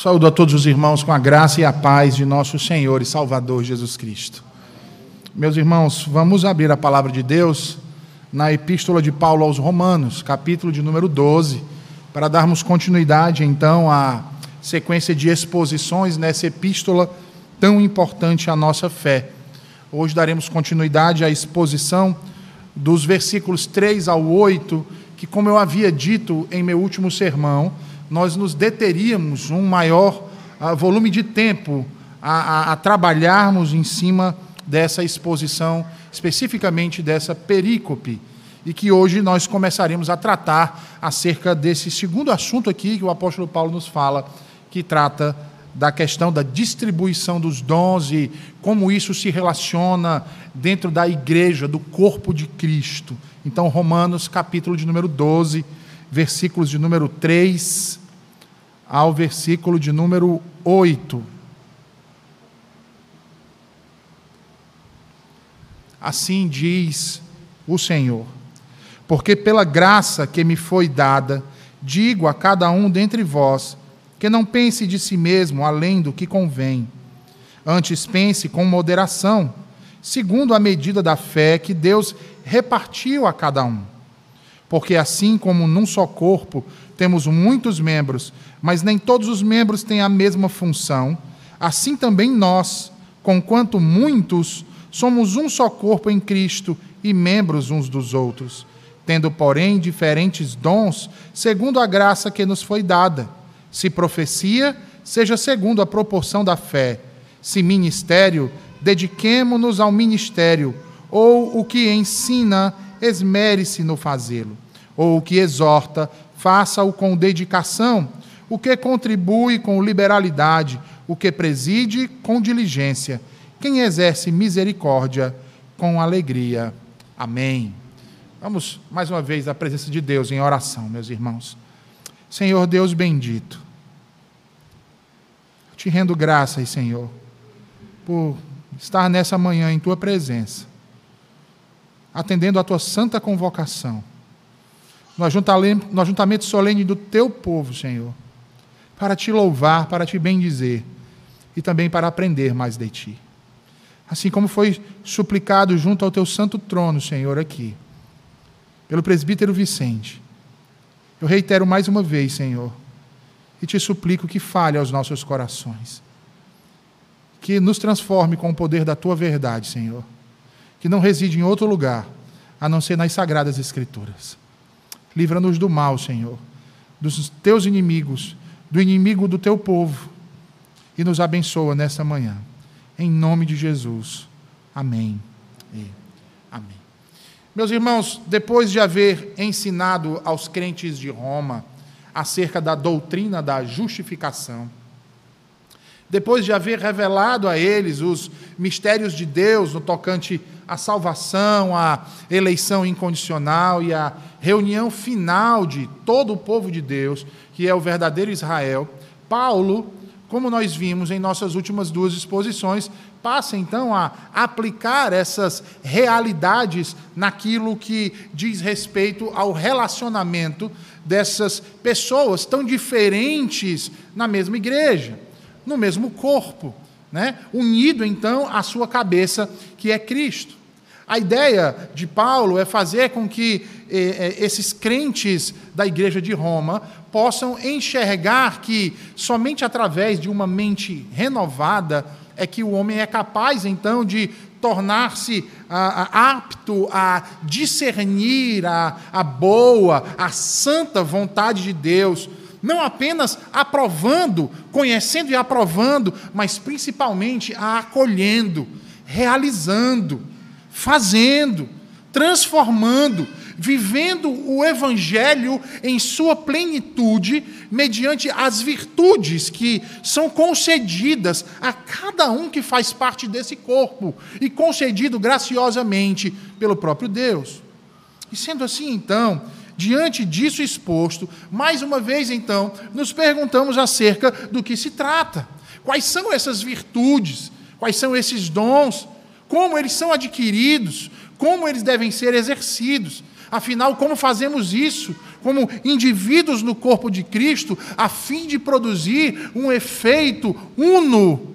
Saúdo a todos os irmãos com a graça e a paz de nosso Senhor e Salvador Jesus Cristo. Meus irmãos, vamos abrir a palavra de Deus na Epístola de Paulo aos Romanos, capítulo de número 12, para darmos continuidade então à sequência de exposições nessa epístola tão importante à nossa fé. Hoje daremos continuidade à exposição dos versículos 3 ao 8, que, como eu havia dito em meu último sermão, nós nos deteríamos um maior uh, volume de tempo a, a, a trabalharmos em cima dessa exposição, especificamente dessa perícope, e que hoje nós começaremos a tratar acerca desse segundo assunto aqui que o apóstolo Paulo nos fala, que trata da questão da distribuição dos dons e como isso se relaciona dentro da igreja, do corpo de Cristo. Então, Romanos, capítulo de número 12, versículos de número 3 ao versículo de número 8. Assim diz o Senhor: Porque pela graça que me foi dada, digo a cada um dentre vós, que não pense de si mesmo além do que convém. Antes pense com moderação, segundo a medida da fé que Deus repartiu a cada um. Porque assim como num só corpo temos muitos membros, mas nem todos os membros têm a mesma função, assim também nós, conquanto muitos, somos um só corpo em Cristo e membros uns dos outros, tendo, porém, diferentes dons, segundo a graça que nos foi dada. Se profecia, seja segundo a proporção da fé. Se ministério, dediquemo-nos ao ministério, ou o que ensina, esmere-se no fazê-lo, ou o que exorta, faça-o com dedicação, o que contribui com liberalidade, o que preside com diligência, quem exerce misericórdia com alegria. Amém. Vamos mais uma vez à presença de Deus em oração, meus irmãos. Senhor Deus bendito, te rendo graças, Senhor, por estar nessa manhã em tua presença, atendendo a tua santa convocação, no ajuntamento solene do teu povo, Senhor para te louvar, para te bendizer e também para aprender mais de ti. Assim como foi suplicado junto ao teu santo trono, Senhor, aqui, pelo presbítero Vicente. Eu reitero mais uma vez, Senhor, e te suplico que fale aos nossos corações. Que nos transforme com o poder da tua verdade, Senhor. Que não reside em outro lugar a não ser nas sagradas Escrituras. Livra-nos do mal, Senhor, dos teus inimigos do inimigo do teu povo e nos abençoa nessa manhã. Em nome de Jesus. Amém. E amém. Meus irmãos, depois de haver ensinado aos crentes de Roma acerca da doutrina da justificação, depois de haver revelado a eles os mistérios de Deus no tocante à salvação, à eleição incondicional e à reunião final de todo o povo de Deus, que é o verdadeiro Israel, Paulo, como nós vimos em nossas últimas duas exposições, passa então a aplicar essas realidades naquilo que diz respeito ao relacionamento dessas pessoas tão diferentes na mesma igreja, no mesmo corpo, né? unido então à sua cabeça, que é Cristo. A ideia de Paulo é fazer com que eh, eh, esses crentes da igreja de Roma possam enxergar que somente através de uma mente renovada é que o homem é capaz, então, de tornar-se ah, apto a discernir a, a boa, a santa vontade de Deus, não apenas aprovando, conhecendo e aprovando, mas principalmente a acolhendo, realizando fazendo, transformando, vivendo o Evangelho em sua plenitude, mediante as virtudes que são concedidas a cada um que faz parte desse corpo e concedido graciosamente pelo próprio Deus. E sendo assim, então, diante disso exposto, mais uma vez, então, nos perguntamos acerca do que se trata. Quais são essas virtudes? Quais são esses dons? Como eles são adquiridos, como eles devem ser exercidos. Afinal, como fazemos isso? como indivíduos no corpo de Cristo, a fim de produzir um efeito uno.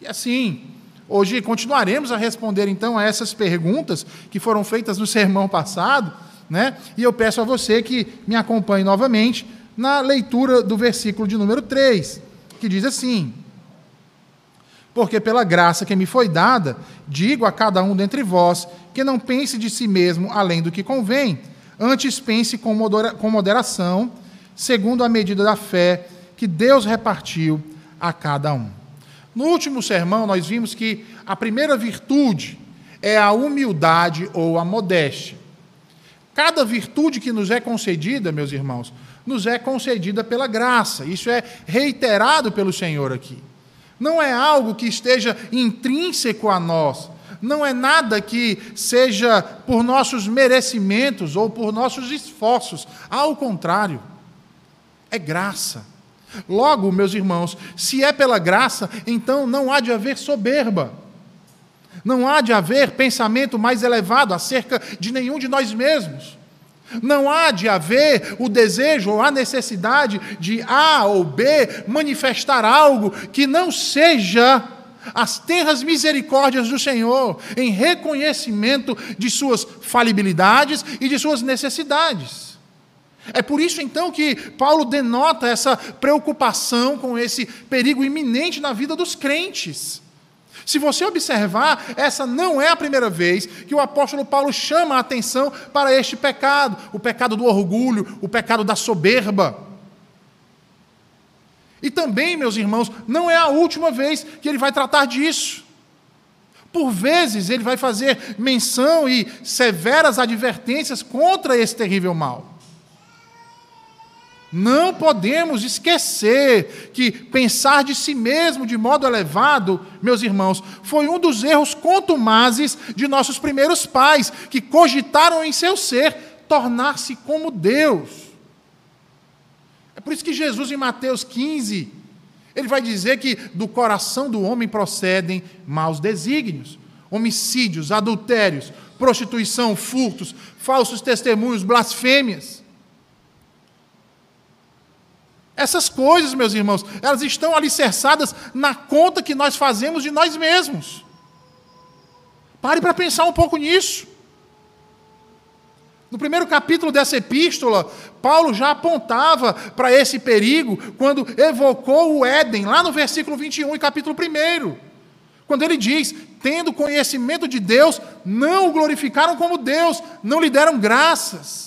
E assim, hoje continuaremos a responder então a essas perguntas que foram feitas no sermão passado, né? E eu peço a você que me acompanhe novamente na leitura do versículo de número 3, que diz assim: porque pela graça que me foi dada, digo a cada um dentre vós que não pense de si mesmo além do que convém, antes pense com moderação, segundo a medida da fé que Deus repartiu a cada um. No último sermão, nós vimos que a primeira virtude é a humildade ou a modéstia. Cada virtude que nos é concedida, meus irmãos, nos é concedida pela graça. Isso é reiterado pelo Senhor aqui. Não é algo que esteja intrínseco a nós. Não é nada que seja por nossos merecimentos ou por nossos esforços. Ao contrário, é graça. Logo, meus irmãos, se é pela graça, então não há de haver soberba. Não há de haver pensamento mais elevado acerca de nenhum de nós mesmos. Não há de haver o desejo ou a necessidade de A ou B manifestar algo que não seja as terras misericórdias do Senhor, em reconhecimento de suas falibilidades e de suas necessidades. É por isso então que Paulo denota essa preocupação com esse perigo iminente na vida dos crentes. Se você observar, essa não é a primeira vez que o apóstolo Paulo chama a atenção para este pecado, o pecado do orgulho, o pecado da soberba. E também, meus irmãos, não é a última vez que ele vai tratar disso. Por vezes ele vai fazer menção e severas advertências contra esse terrível mal. Não podemos esquecer que pensar de si mesmo de modo elevado, meus irmãos, foi um dos erros contumazes de nossos primeiros pais, que cogitaram em seu ser tornar-se como Deus. É por isso que Jesus, em Mateus 15, ele vai dizer que do coração do homem procedem maus desígnios, homicídios, adultérios, prostituição, furtos, falsos testemunhos, blasfêmias. Essas coisas, meus irmãos, elas estão alicerçadas na conta que nós fazemos de nós mesmos. Pare para pensar um pouco nisso. No primeiro capítulo dessa epístola, Paulo já apontava para esse perigo quando evocou o Éden, lá no versículo 21 e capítulo 1. Quando ele diz: tendo conhecimento de Deus, não o glorificaram como Deus, não lhe deram graças.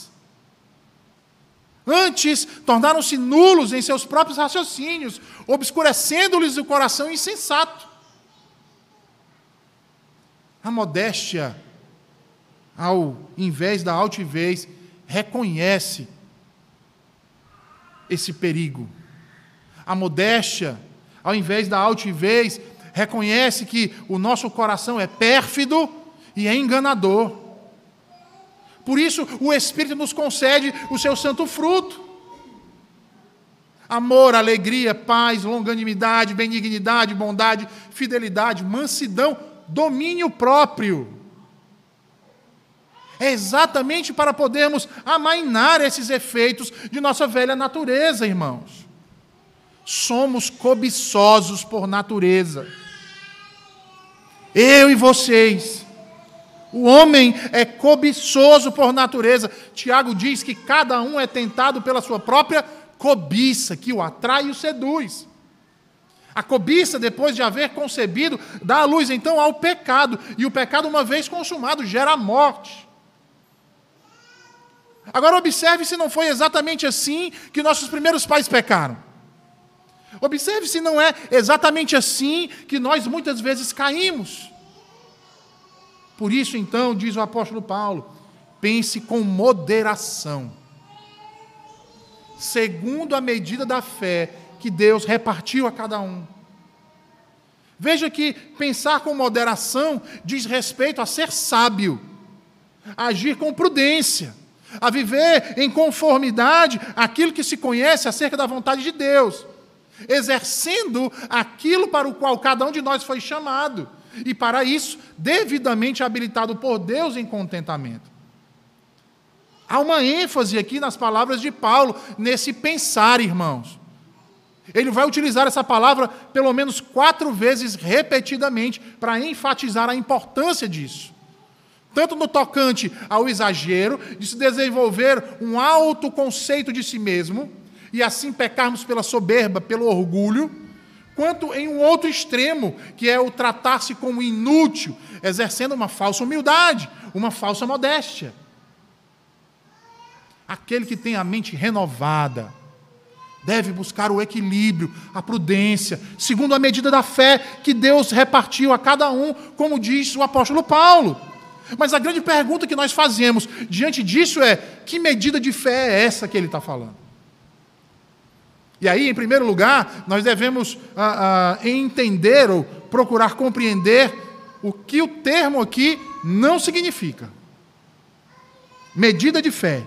Antes, tornaram-se nulos em seus próprios raciocínios, obscurecendo-lhes o coração insensato. A modéstia, ao invés da altivez, reconhece esse perigo. A modéstia, ao invés da altivez, reconhece que o nosso coração é pérfido e é enganador. Por isso, o Espírito nos concede o seu santo fruto. Amor, alegria, paz, longanimidade, benignidade, bondade, fidelidade, mansidão, domínio próprio. É exatamente para podermos amainar esses efeitos de nossa velha natureza, irmãos. Somos cobiçosos por natureza. Eu e vocês o homem é cobiçoso por natureza. Tiago diz que cada um é tentado pela sua própria cobiça, que o atrai e o seduz. A cobiça, depois de haver concebido, dá a luz então ao pecado, e o pecado, uma vez consumado, gera a morte. Agora, observe se não foi exatamente assim que nossos primeiros pais pecaram. Observe se não é exatamente assim que nós muitas vezes caímos. Por isso, então, diz o apóstolo Paulo, pense com moderação, segundo a medida da fé que Deus repartiu a cada um. Veja que pensar com moderação diz respeito a ser sábio, a agir com prudência, a viver em conformidade àquilo que se conhece acerca da vontade de Deus, exercendo aquilo para o qual cada um de nós foi chamado e para isso, devidamente habilitado por Deus em contentamento. Há uma ênfase aqui nas palavras de Paulo, nesse pensar, irmãos. Ele vai utilizar essa palavra pelo menos quatro vezes repetidamente para enfatizar a importância disso. Tanto no tocante ao exagero, de se desenvolver um alto conceito de si mesmo, e assim pecarmos pela soberba, pelo orgulho, quanto em um outro extremo, que é o tratar-se como inútil, exercendo uma falsa humildade, uma falsa modéstia. Aquele que tem a mente renovada, deve buscar o equilíbrio, a prudência, segundo a medida da fé que Deus repartiu a cada um, como diz o apóstolo Paulo. Mas a grande pergunta que nós fazemos diante disso é: que medida de fé é essa que ele está falando? E aí, em primeiro lugar, nós devemos ah, ah, entender ou procurar compreender o que o termo aqui não significa. Medida de fé.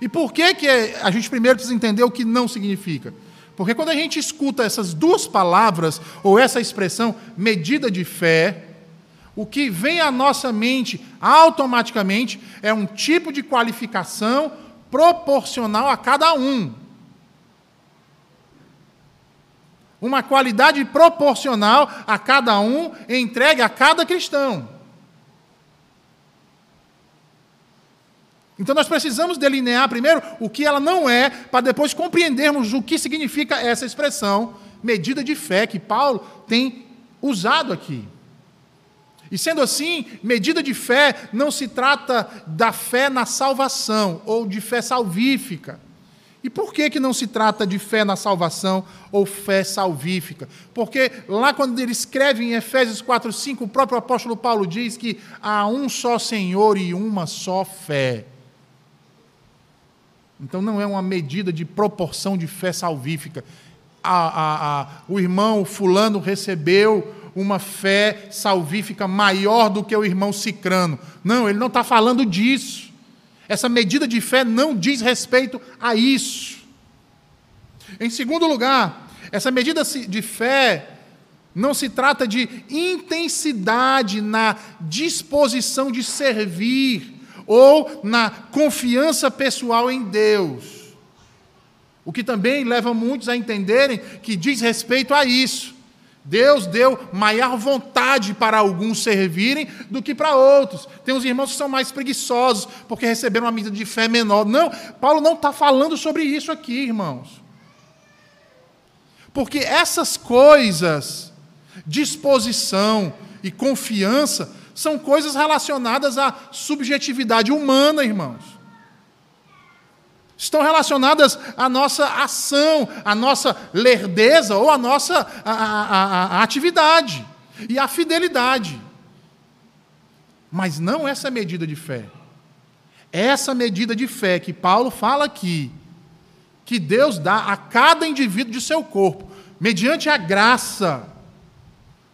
E por que, que a gente primeiro precisa entender o que não significa? Porque quando a gente escuta essas duas palavras, ou essa expressão, medida de fé, o que vem à nossa mente automaticamente é um tipo de qualificação proporcional a cada um. Uma qualidade proporcional a cada um entregue a cada cristão. Então nós precisamos delinear primeiro o que ela não é, para depois compreendermos o que significa essa expressão, medida de fé, que Paulo tem usado aqui. E sendo assim, medida de fé não se trata da fé na salvação ou de fé salvífica. E por que, que não se trata de fé na salvação ou fé salvífica? Porque lá quando ele escreve em Efésios 4, 5, o próprio apóstolo Paulo diz que há um só Senhor e uma só fé. Então não é uma medida de proporção de fé salvífica. A, a, a, o irmão fulano recebeu uma fé salvífica maior do que o irmão cicrano. Não, ele não está falando disso. Essa medida de fé não diz respeito a isso. Em segundo lugar, essa medida de fé não se trata de intensidade na disposição de servir ou na confiança pessoal em Deus. O que também leva muitos a entenderem que diz respeito a isso. Deus deu maior vontade para alguns servirem do que para outros. Tem uns irmãos que são mais preguiçosos porque receberam uma medida de fé menor. Não, Paulo não está falando sobre isso aqui, irmãos. Porque essas coisas, disposição e confiança, são coisas relacionadas à subjetividade humana, irmãos. Estão relacionadas à nossa ação, à nossa lerdeza ou à nossa a, a, a, atividade e à fidelidade. Mas não essa medida de fé. Essa medida de fé que Paulo fala aqui, que Deus dá a cada indivíduo de seu corpo, mediante a graça,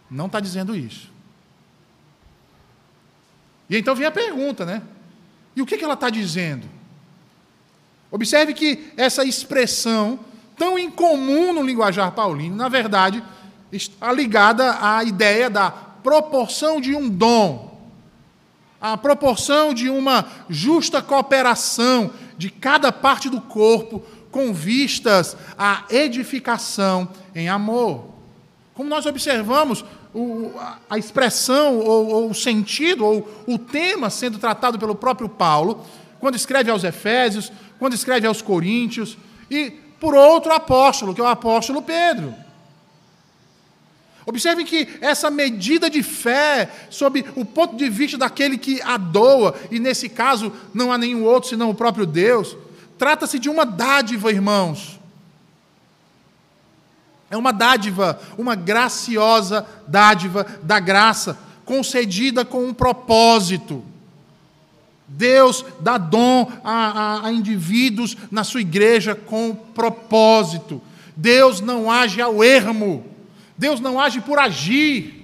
não está dizendo isso. E então vem a pergunta, né? E o que, ela está dizendo? Observe que essa expressão, tão incomum no linguajar paulino, na verdade, está ligada à ideia da proporção de um dom, a proporção de uma justa cooperação de cada parte do corpo com vistas à edificação em amor. Como nós observamos, a expressão ou, o sentido ou o tema sendo tratado pelo próprio Paulo, quando escreve aos Efésios, quando escreve aos Coríntios, e por outro apóstolo, que é o apóstolo Pedro. Observem que essa medida de fé, sob o ponto de vista daquele que a doa, e nesse caso não há nenhum outro senão o próprio Deus, trata-se de uma dádiva, irmãos é uma dádiva, uma graciosa dádiva da graça, concedida com um propósito. Deus dá dom a, a, a, indivíduos na sua igreja com propósito. Deus não age ao ermo. Deus não age por agir.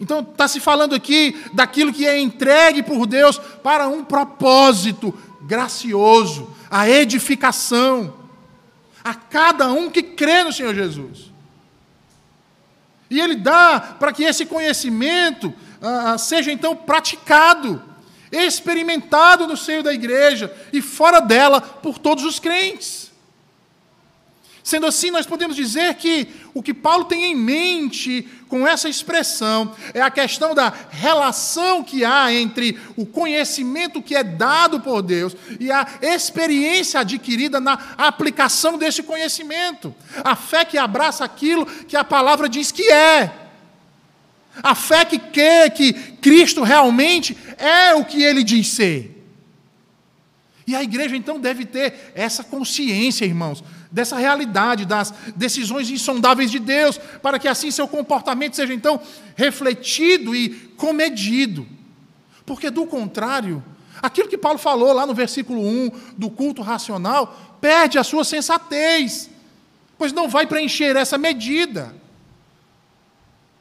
Então, está se falando aqui daquilo que é entregue por Deus para um propósito gracioso, a edificação a cada um que crê no Senhor Jesus. E Ele dá para que esse conhecimento ah, seja então praticado, experimentado no seio da igreja e fora dela por todos os crentes. Sendo assim, nós podemos dizer que o que Paulo tem em mente com essa expressão é a questão da relação que há entre o conhecimento que é dado por Deus e a experiência adquirida na aplicação desse conhecimento. A fé que abraça aquilo que a palavra diz que é. A fé que quer que Cristo realmente é o que ele diz ser. E a igreja então deve ter essa consciência, irmãos, dessa realidade, das decisões insondáveis de Deus, para que assim seu comportamento seja então refletido e comedido. Porque do contrário, aquilo que Paulo falou lá no versículo 1 do culto racional, perde a sua sensatez, pois não vai preencher essa medida.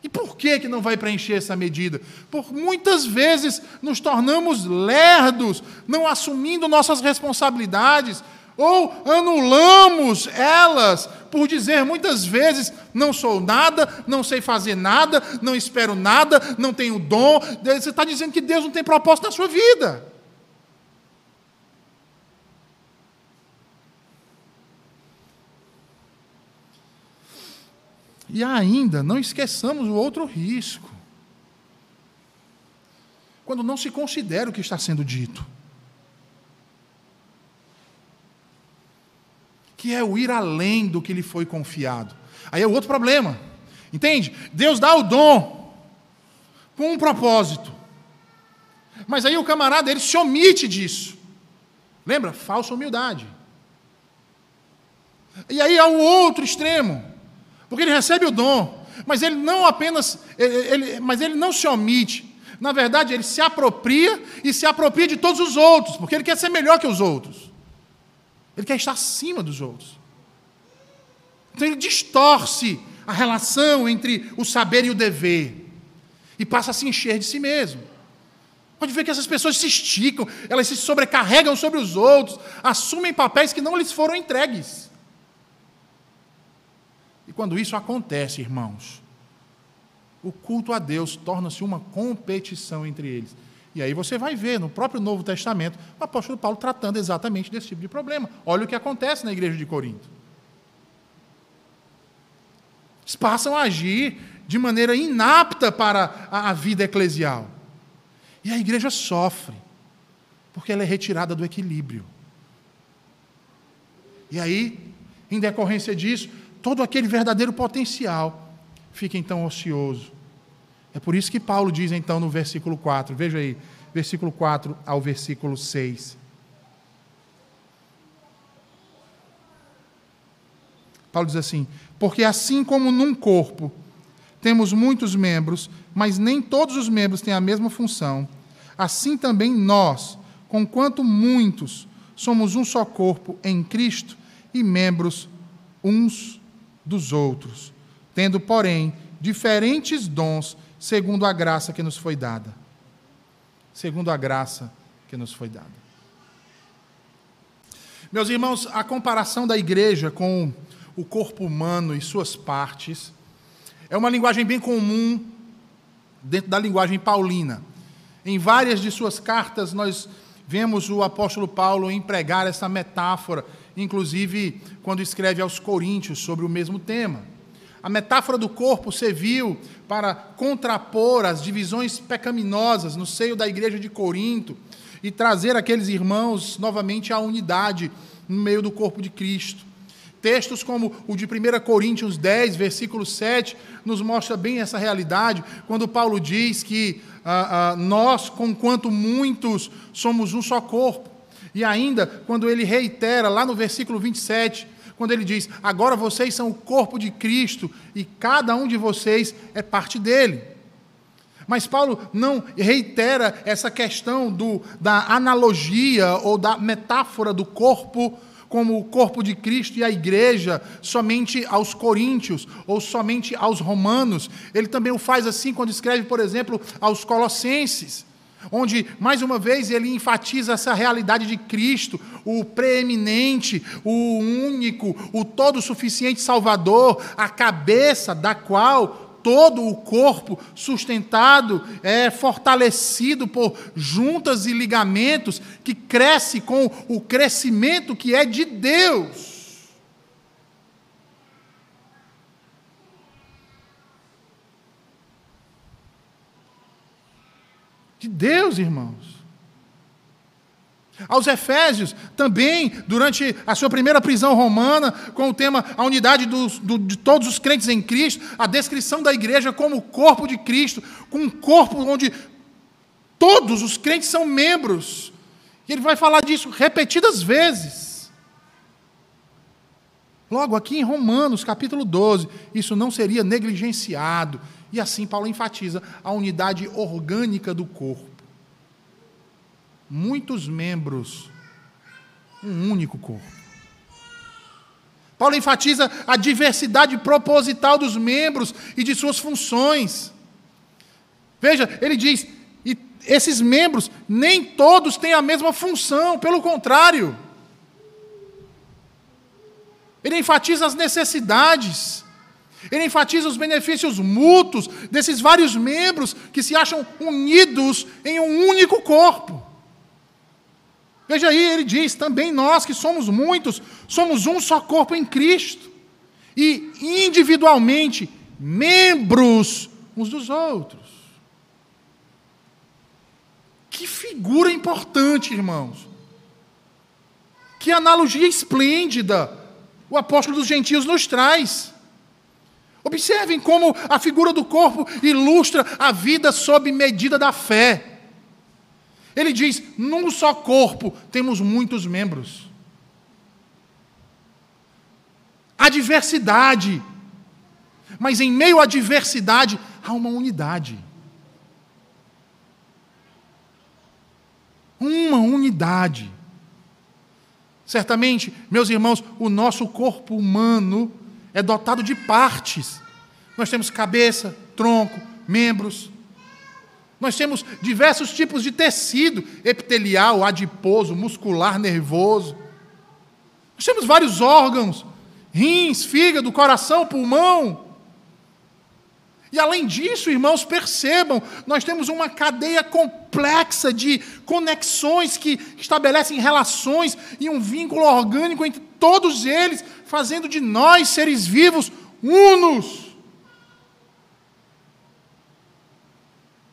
E por que, que não vai preencher essa medida? Por muitas vezes nos tornamos lerdos, não assumindo nossas responsabilidades, ou anulamos elas por dizer muitas vezes: não sou nada, não sei fazer nada, não espero nada, não tenho dom. Você está dizendo que Deus não tem propósito na sua vida. E ainda, não esqueçamos o outro risco. Quando não se considera o que está sendo dito. Que é o ir além do que lhe foi confiado. Aí é outro problema. Entende? Deus dá o dom com um propósito. Mas aí o camarada ele se omite disso. Lembra? Falsa humildade. E aí há o outro extremo. Porque ele recebe o dom, mas ele não apenas ele, ele, mas ele não se omite. Na verdade, ele se apropria e se apropria de todos os outros, porque ele quer ser melhor que os outros. Ele quer estar acima dos outros. Então ele distorce a relação entre o saber e o dever e passa a se encher de si mesmo. Pode ver que essas pessoas se esticam, elas se sobrecarregam sobre os outros, assumem papéis que não lhes foram entregues. E quando isso acontece, irmãos, o culto a Deus torna-se uma competição entre eles. E aí você vai ver no próprio Novo Testamento o apóstolo Paulo tratando exatamente desse tipo de problema. Olha o que acontece na igreja de Corinto. Eles passam a agir de maneira inapta para a vida eclesial. E a igreja sofre, porque ela é retirada do equilíbrio. E aí, em decorrência disso, todo aquele verdadeiro potencial fica então ocioso é por isso que Paulo diz então no versículo 4, veja aí, versículo 4 ao versículo 6. Paulo diz assim: Porque assim como num corpo temos muitos membros, mas nem todos os membros têm a mesma função, assim também nós, conquanto muitos, somos um só corpo em Cristo e membros uns dos outros, tendo, porém, diferentes dons segundo a graça que nos foi dada. Segundo a graça que nos foi dada. Meus irmãos, a comparação da igreja com o corpo humano e suas partes é uma linguagem bem comum dentro da linguagem paulina. Em várias de suas cartas, nós vemos o apóstolo Paulo empregar essa metáfora, inclusive quando escreve aos Coríntios sobre o mesmo tema. A metáfora do corpo serviu para contrapor as divisões pecaminosas no seio da igreja de Corinto e trazer aqueles irmãos novamente à unidade no meio do corpo de Cristo. Textos como o de 1 Coríntios 10, versículo 7, nos mostra bem essa realidade, quando Paulo diz que ah, ah, nós, conquanto muitos, somos um só corpo. E ainda, quando ele reitera lá no versículo 27, quando ele diz: agora vocês são o corpo de Cristo e cada um de vocês é parte dele. Mas Paulo não reitera essa questão do, da analogia ou da metáfora do corpo como o corpo de Cristo e a igreja somente aos coríntios ou somente aos romanos. Ele também o faz assim quando escreve, por exemplo, aos colossenses onde, mais uma vez, ele enfatiza essa realidade de Cristo, o preeminente, o único, o todo suficiente Salvador, a cabeça da qual todo o corpo sustentado, é fortalecido por juntas e ligamentos, que cresce com o crescimento que é de Deus. De Deus, irmãos. Aos Efésios, também, durante a sua primeira prisão romana, com o tema a unidade dos, do, de todos os crentes em Cristo, a descrição da igreja como o corpo de Cristo, com um corpo onde todos os crentes são membros. E ele vai falar disso repetidas vezes. Logo aqui em Romanos, capítulo 12, isso não seria negligenciado. E assim Paulo enfatiza a unidade orgânica do corpo muitos membros, um único corpo. Paulo enfatiza a diversidade proposital dos membros e de suas funções. Veja, ele diz: e esses membros nem todos têm a mesma função, pelo contrário. Ele enfatiza as necessidades, ele enfatiza os benefícios mútuos desses vários membros que se acham unidos em um único corpo. Veja aí, ele diz: também nós que somos muitos, somos um só corpo em Cristo, e individualmente membros uns dos outros. Que figura importante, irmãos. Que analogia esplêndida o apóstolo dos gentios nos traz. Observem como a figura do corpo ilustra a vida sob medida da fé. Ele diz: num só corpo temos muitos membros. Há diversidade, mas em meio à diversidade há uma unidade. Uma unidade. Certamente, meus irmãos, o nosso corpo humano é dotado de partes. Nós temos cabeça, tronco, membros, nós temos diversos tipos de tecido: epitelial, adiposo, muscular, nervoso. Nós temos vários órgãos: rins, fígado, coração, pulmão. E além disso, irmãos, percebam, nós temos uma cadeia complexa de conexões que estabelecem relações e um vínculo orgânico entre todos eles, fazendo de nós, seres vivos, unos.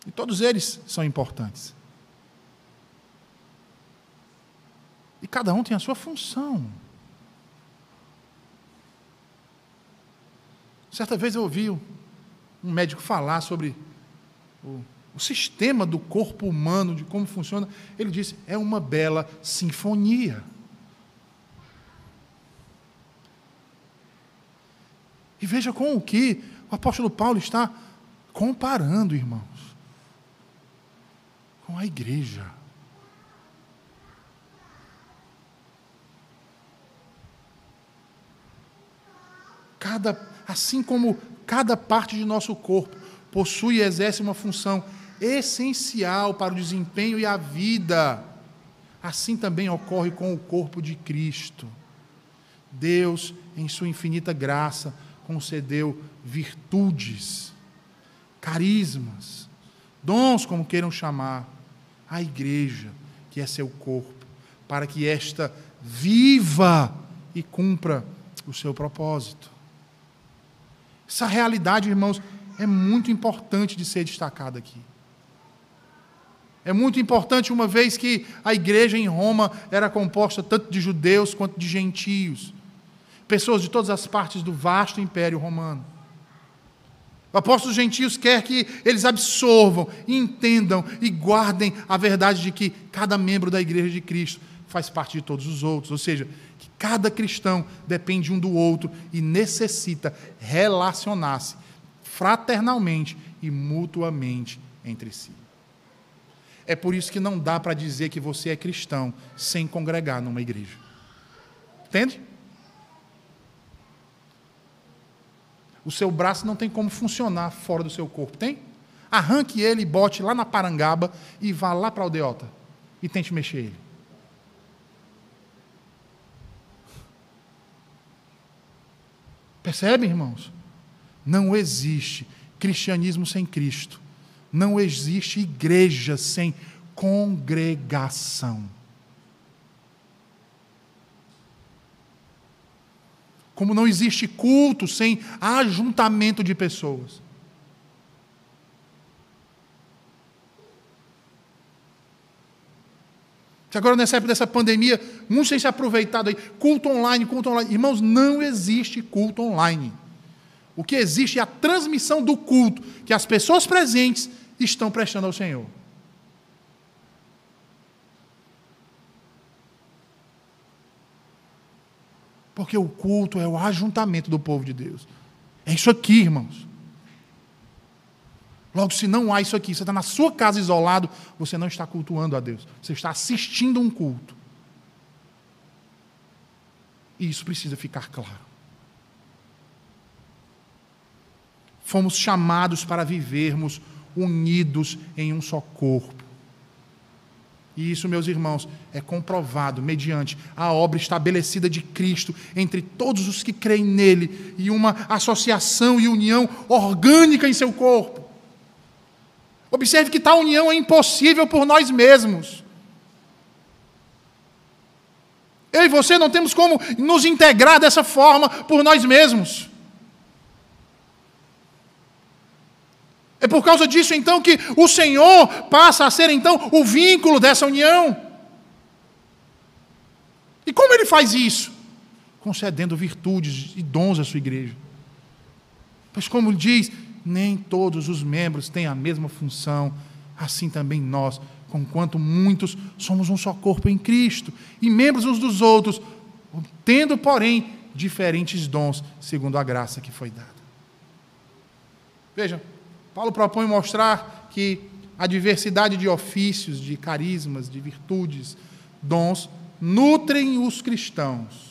E todos eles são importantes. E cada um tem a sua função. Certa vez eu ouvi um médico falar sobre o, o, sistema do corpo humano, de como funciona. Ele disse: é uma bela sinfonia. E veja com o que o apóstolo Paulo está comparando, irmãos com a igreja. Cada, assim como cada parte de nosso corpo possui e exerce uma função essencial para o desempenho e a vida, assim também ocorre com o corpo de Cristo. Deus, em sua infinita graça, concedeu virtudes, carismas, dons, como queiram chamar, a igreja, que é seu corpo, para que esta viva e cumpra o seu propósito. Essa realidade, irmãos, é muito importante de ser destacada aqui. É muito importante, uma vez que a igreja em Roma era composta tanto de judeus quanto de gentios, pessoas de todas as partes do vasto império romano. O apóstolo gentios quer que eles absorvam, entendam e guardem a verdade de que cada membro da igreja de Cristo faz parte de todos os outros, ou seja, que cada cristão depende um do outro e necessita relacionar-se fraternalmente e mutuamente entre si. É por isso que não dá para dizer que você é cristão sem congregar numa igreja. Entende? O seu braço não tem como funcionar fora do seu corpo, tem? Arranque ele e bote lá na parangaba e vá lá para a aldeota e tente mexer ele. Percebe, irmãos? Não existe cristianismo sem Cristo. Não existe igreja sem congregação. Como não existe culto sem ajuntamento de pessoas. Que agora, nessa época dessa pandemia, muitos têm se aproveitado aí. Culto online, culto online. Irmãos, não existe culto online. O que existe é a transmissão do culto que as pessoas presentes estão prestando ao Senhor. Porque o culto é o ajuntamento do povo de Deus. É isso aqui, irmãos. Logo, se não há isso aqui, você está na sua casa isolado, você não está cultuando a Deus. Você está assistindo um culto. E isso precisa ficar claro. Fomos chamados para vivermos unidos em um só corpo. E isso, meus irmãos, é comprovado mediante a obra estabelecida de Cristo entre todos os que creem nele e uma associação e união orgânica em seu corpo. Observe que tal união é impossível por nós mesmos. Eu e você não temos como nos integrar dessa forma por nós mesmos. É por causa disso então que o Senhor passa a ser então o vínculo dessa união. E como ele faz isso? Concedendo virtudes e dons à sua igreja. Pois como diz, nem todos os membros têm a mesma função, assim também nós, conquanto muitos somos um só corpo em Cristo, e membros uns dos outros, tendo, porém, diferentes dons, segundo a graça que foi dada. Veja, Paulo propõe mostrar que a diversidade de ofícios, de carismas, de virtudes, dons, nutrem os cristãos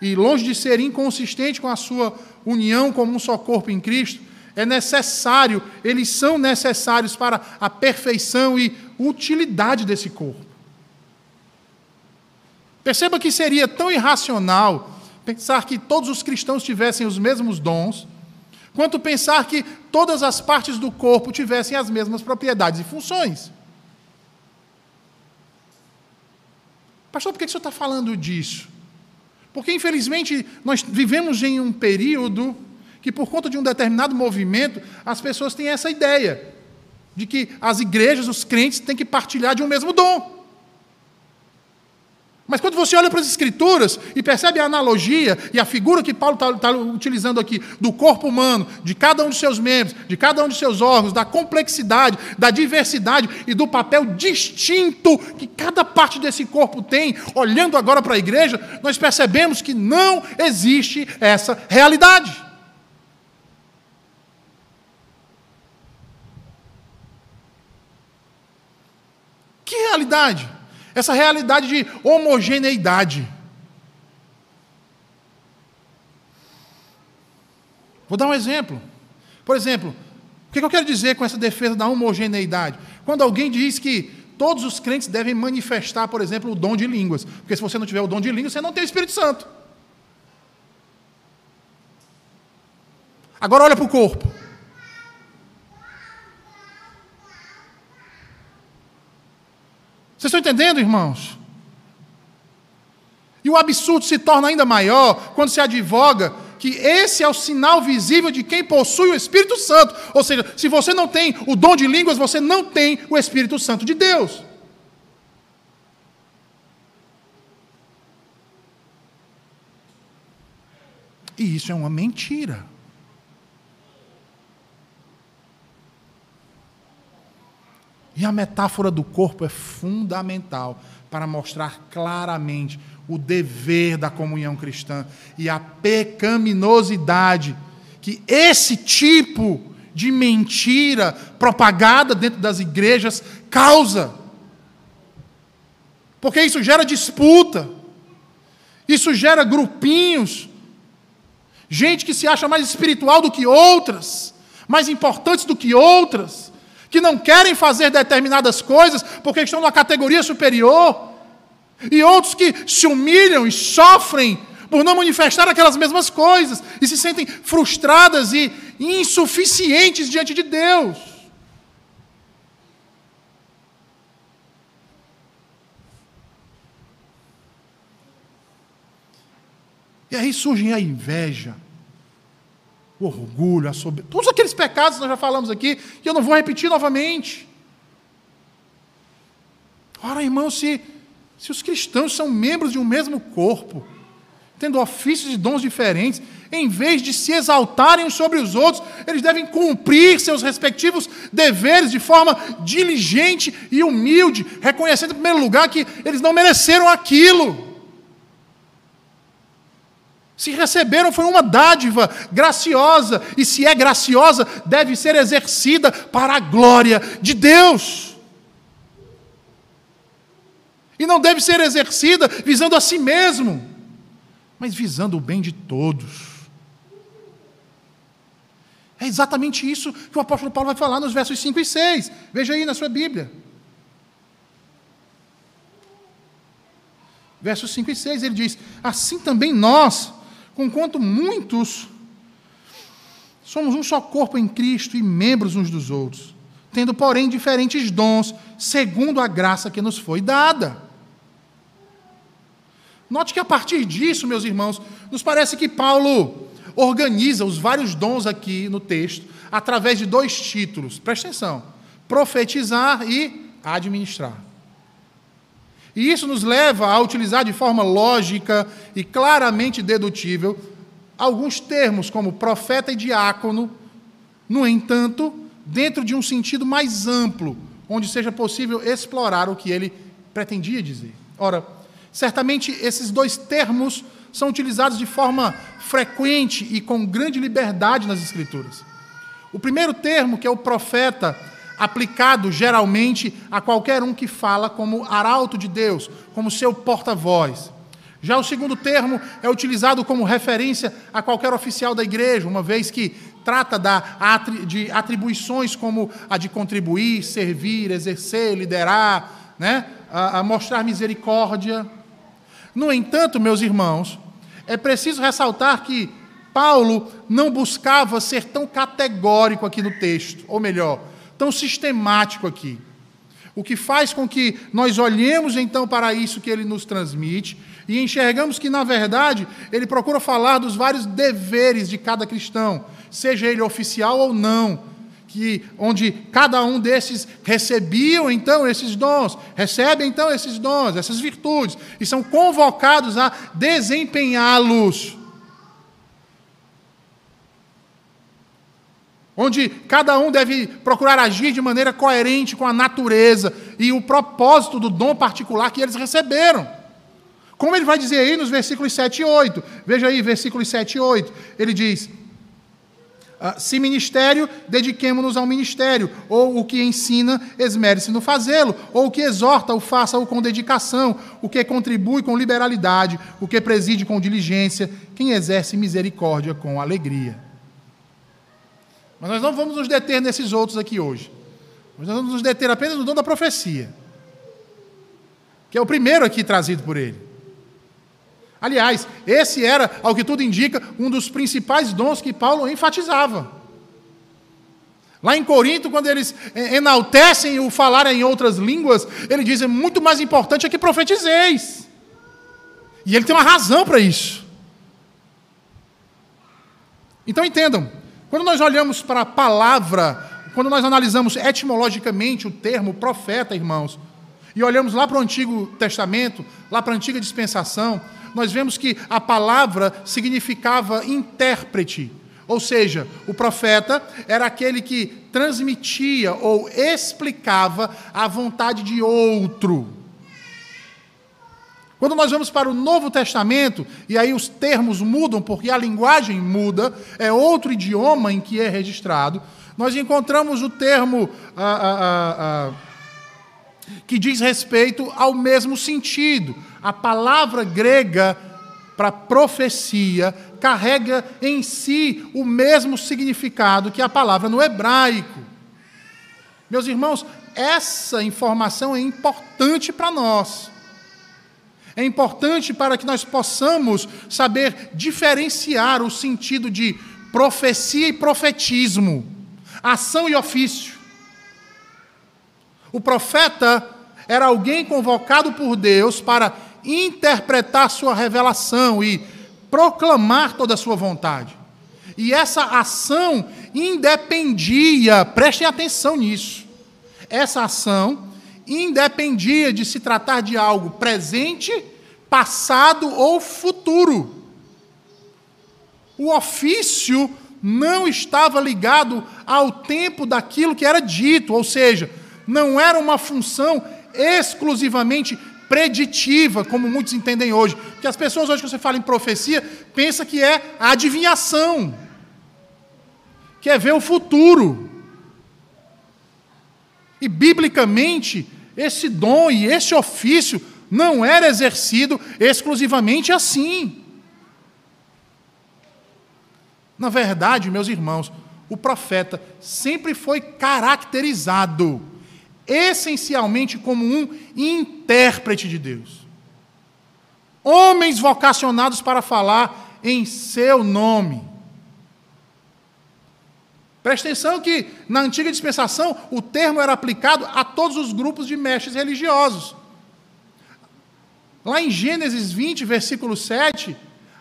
e longe de ser inconsistente com a sua união como um só corpo em Cristo, é necessário, eles são necessários para a perfeição e utilidade desse corpo. Perceba que seria tão irracional pensar que todos os cristãos tivessem os mesmos dons, quanto pensar que todas as partes do corpo tivessem as mesmas propriedades e funções. Pastor, por que o senhor está falando disso? Porque, infelizmente, nós vivemos em um período que, por conta de um determinado movimento, as pessoas têm essa ideia de que as igrejas, os crentes, têm que partilhar de um mesmo dom. Mas quando você olha para as Escrituras e percebe a analogia e a figura que Paulo está tá utilizando aqui do corpo humano, de cada um dos seus membros, de cada um dos seus órgãos, da complexidade, da diversidade e do papel distinto que cada parte desse corpo tem, olhando agora para a igreja, nós percebemos que não existe essa realidade. Que realidade? Essa realidade de homogeneidade. Vou dar um exemplo. Por exemplo, o que eu quero dizer com essa defesa da homogeneidade? Quando alguém diz que todos os crentes devem manifestar, por exemplo, o dom de línguas, porque se você não tiver o dom de línguas, você não tem o Espírito Santo. Agora olha para o corpo. Vocês estão entendendo, irmãos? E o absurdo se torna ainda maior quando se advoga que esse é o sinal visível de quem possui o Espírito Santo. Ou seja, se você não tem o dom de línguas, você não tem o Espírito Santo de Deus. E isso é uma mentira. E a metáfora do corpo é fundamental para mostrar claramente o dever da comunhão cristã e a pecaminosidade que esse tipo de mentira propagada dentro das igrejas causa. Porque isso gera disputa, isso gera grupinhos, gente que se acha mais espiritual do que outras, mais importantes do que outras que não querem fazer determinadas coisas porque estão numa categoria superior, e outros que se humilham e sofrem por não manifestar aquelas mesmas coisas e se sentem frustradas e insuficientes diante de Deus. E aí surge a inveja, o orgulho, a soberba, todos aqueles pecados que nós já falamos aqui, que eu não vou repetir novamente. Ora, irmão, se, se os cristãos são membros de um mesmo corpo, tendo ofícios e dons diferentes, em vez de se exaltarem sobre os outros, eles devem cumprir seus respectivos deveres de forma diligente e humilde, reconhecendo, em primeiro lugar, que eles não mereceram aquilo. Se receberam, foi uma dádiva graciosa, e se é graciosa, deve ser exercida para a glória de Deus. E não deve ser exercida visando a si mesmo, mas visando o bem de todos. É exatamente isso que o apóstolo Paulo vai falar nos versos 5 e 6. Veja aí na sua Bíblia. Versos 5 e 6, ele diz: Assim também nós, conquanto muitos, somos um só corpo em Cristo e membros uns dos outros, tendo, porém, diferentes dons, segundo a graça que nos foi dada. Note que a partir disso, meus irmãos, nos parece que Paulo organiza os vários dons aqui no texto através de dois títulos. Preste atenção: profetizar e administrar. E isso nos leva a utilizar de forma lógica e claramente dedutível alguns termos como profeta e diácono, no entanto, dentro de um sentido mais amplo, onde seja possível explorar o que ele pretendia dizer. Ora, certamente esses dois termos são utilizados de forma frequente e com grande liberdade nas Escrituras. O primeiro termo, que é o profeta, aplicado geralmente a qualquer um que fala como arauto de Deus, como seu porta-voz. Já o segundo termo é utilizado como referência a qualquer oficial da igreja, uma vez que trata da, de atribuições como a de contribuir, servir, exercer, liderar, né? a, a mostrar misericórdia. No entanto, meus irmãos, é preciso ressaltar que Paulo não buscava ser tão categórico aqui no texto, ou melhor, tão sistemático aqui. O que faz com que nós olhemos então para isso que ele nos transmite e enxergamos que, na verdade, ele procura falar dos vários deveres de cada cristão, seja ele oficial ou não, que onde cada um desses recebiam então esses dons, recebem então esses dons, essas virtudes, e são convocados a desempenhá-los. Onde cada um deve procurar agir de maneira coerente com a natureza e o propósito do dom particular que eles receberam. Como ele vai dizer aí nos versículos 7 e 8. Veja aí, versículos 7 e 8. Ele diz: ah, Se ministério, dediquemo-nos ao ministério, ou o que ensina, esmere-se no fazê-lo, ou o que exorta, o faça-o com dedicação, o que contribui com liberalidade, o que preside com diligência, quem exerce misericórdia com alegria. Mas nós não vamos nos deter nesses outros aqui hoje. Nós vamos nos deter apenas no dom da profecia, que é o primeiro aqui trazido por ele. Aliás, esse era, ao que tudo indica, um dos principais dons que Paulo enfatizava. Lá em Corinto, quando eles eh, enaltecem o falar em outras línguas, ele diz: é muito mais importante é que profetizeis. E ele tem uma razão para isso. Então entendam, quando nós olhamos para a palavra, quando nós analisamos etimologicamente o termo profeta, irmãos, e olhamos lá para o Antigo Testamento, lá para a Antiga Dispensação, nós vemos que a palavra significava intérprete, ou seja, o profeta era aquele que transmitia ou explicava a vontade de outro. Quando nós vamos para o Novo Testamento, e aí os termos mudam, porque a linguagem muda, é outro idioma em que é registrado, nós encontramos o termo ah, ah, ah, que diz respeito ao mesmo sentido. A palavra grega para profecia carrega em si o mesmo significado que a palavra no hebraico. Meus irmãos, essa informação é importante para nós é importante para que nós possamos saber diferenciar o sentido de profecia e profetismo, ação e ofício. O profeta era alguém convocado por Deus para interpretar sua revelação e proclamar toda a sua vontade. E essa ação independia, prestem atenção nisso. Essa ação independia de se tratar de algo presente, passado ou futuro. O ofício não estava ligado ao tempo daquilo que era dito, ou seja, não era uma função exclusivamente preditiva, como muitos entendem hoje. Porque as pessoas hoje que você fala em profecia, pensa que é adivinhação, que é ver o futuro. E biblicamente, esse dom e esse ofício não era exercido exclusivamente assim. Na verdade, meus irmãos, o profeta sempre foi caracterizado essencialmente como um intérprete de Deus. Homens vocacionados para falar em seu nome. Preste atenção que na antiga dispensação o termo era aplicado a todos os grupos de mestres religiosos. Lá em Gênesis 20, versículo 7,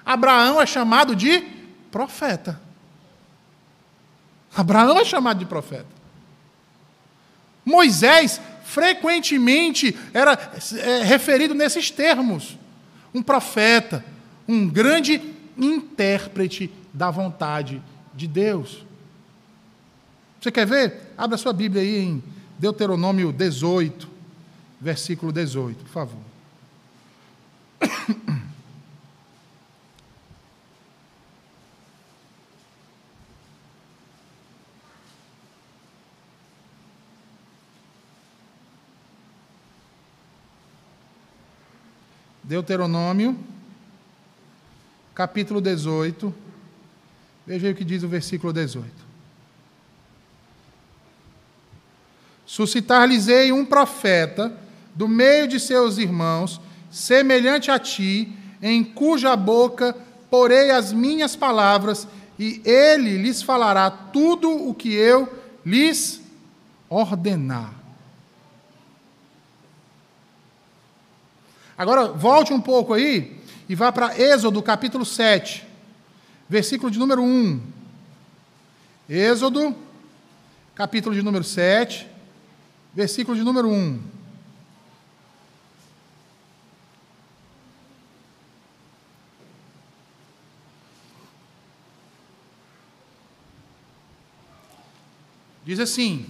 Abraão é chamado de profeta. Abraão é chamado de profeta. Moisés frequentemente era é, referido nesses termos. Um profeta, um grande intérprete da vontade de Deus. Você quer ver? Abra sua Bíblia aí em Deuteronômio 18, versículo 18, por favor. Deuteronômio, capítulo 18. Veja aí o que diz o versículo 18. Suscitar-lhes-ei um profeta do meio de seus irmãos, semelhante a ti, em cuja boca porei as minhas palavras, e ele lhes falará tudo o que eu lhes ordenar. Agora, volte um pouco aí e vá para Êxodo, capítulo 7, versículo de número 1. Êxodo, capítulo de número 7, versículo de número 1. Diz assim: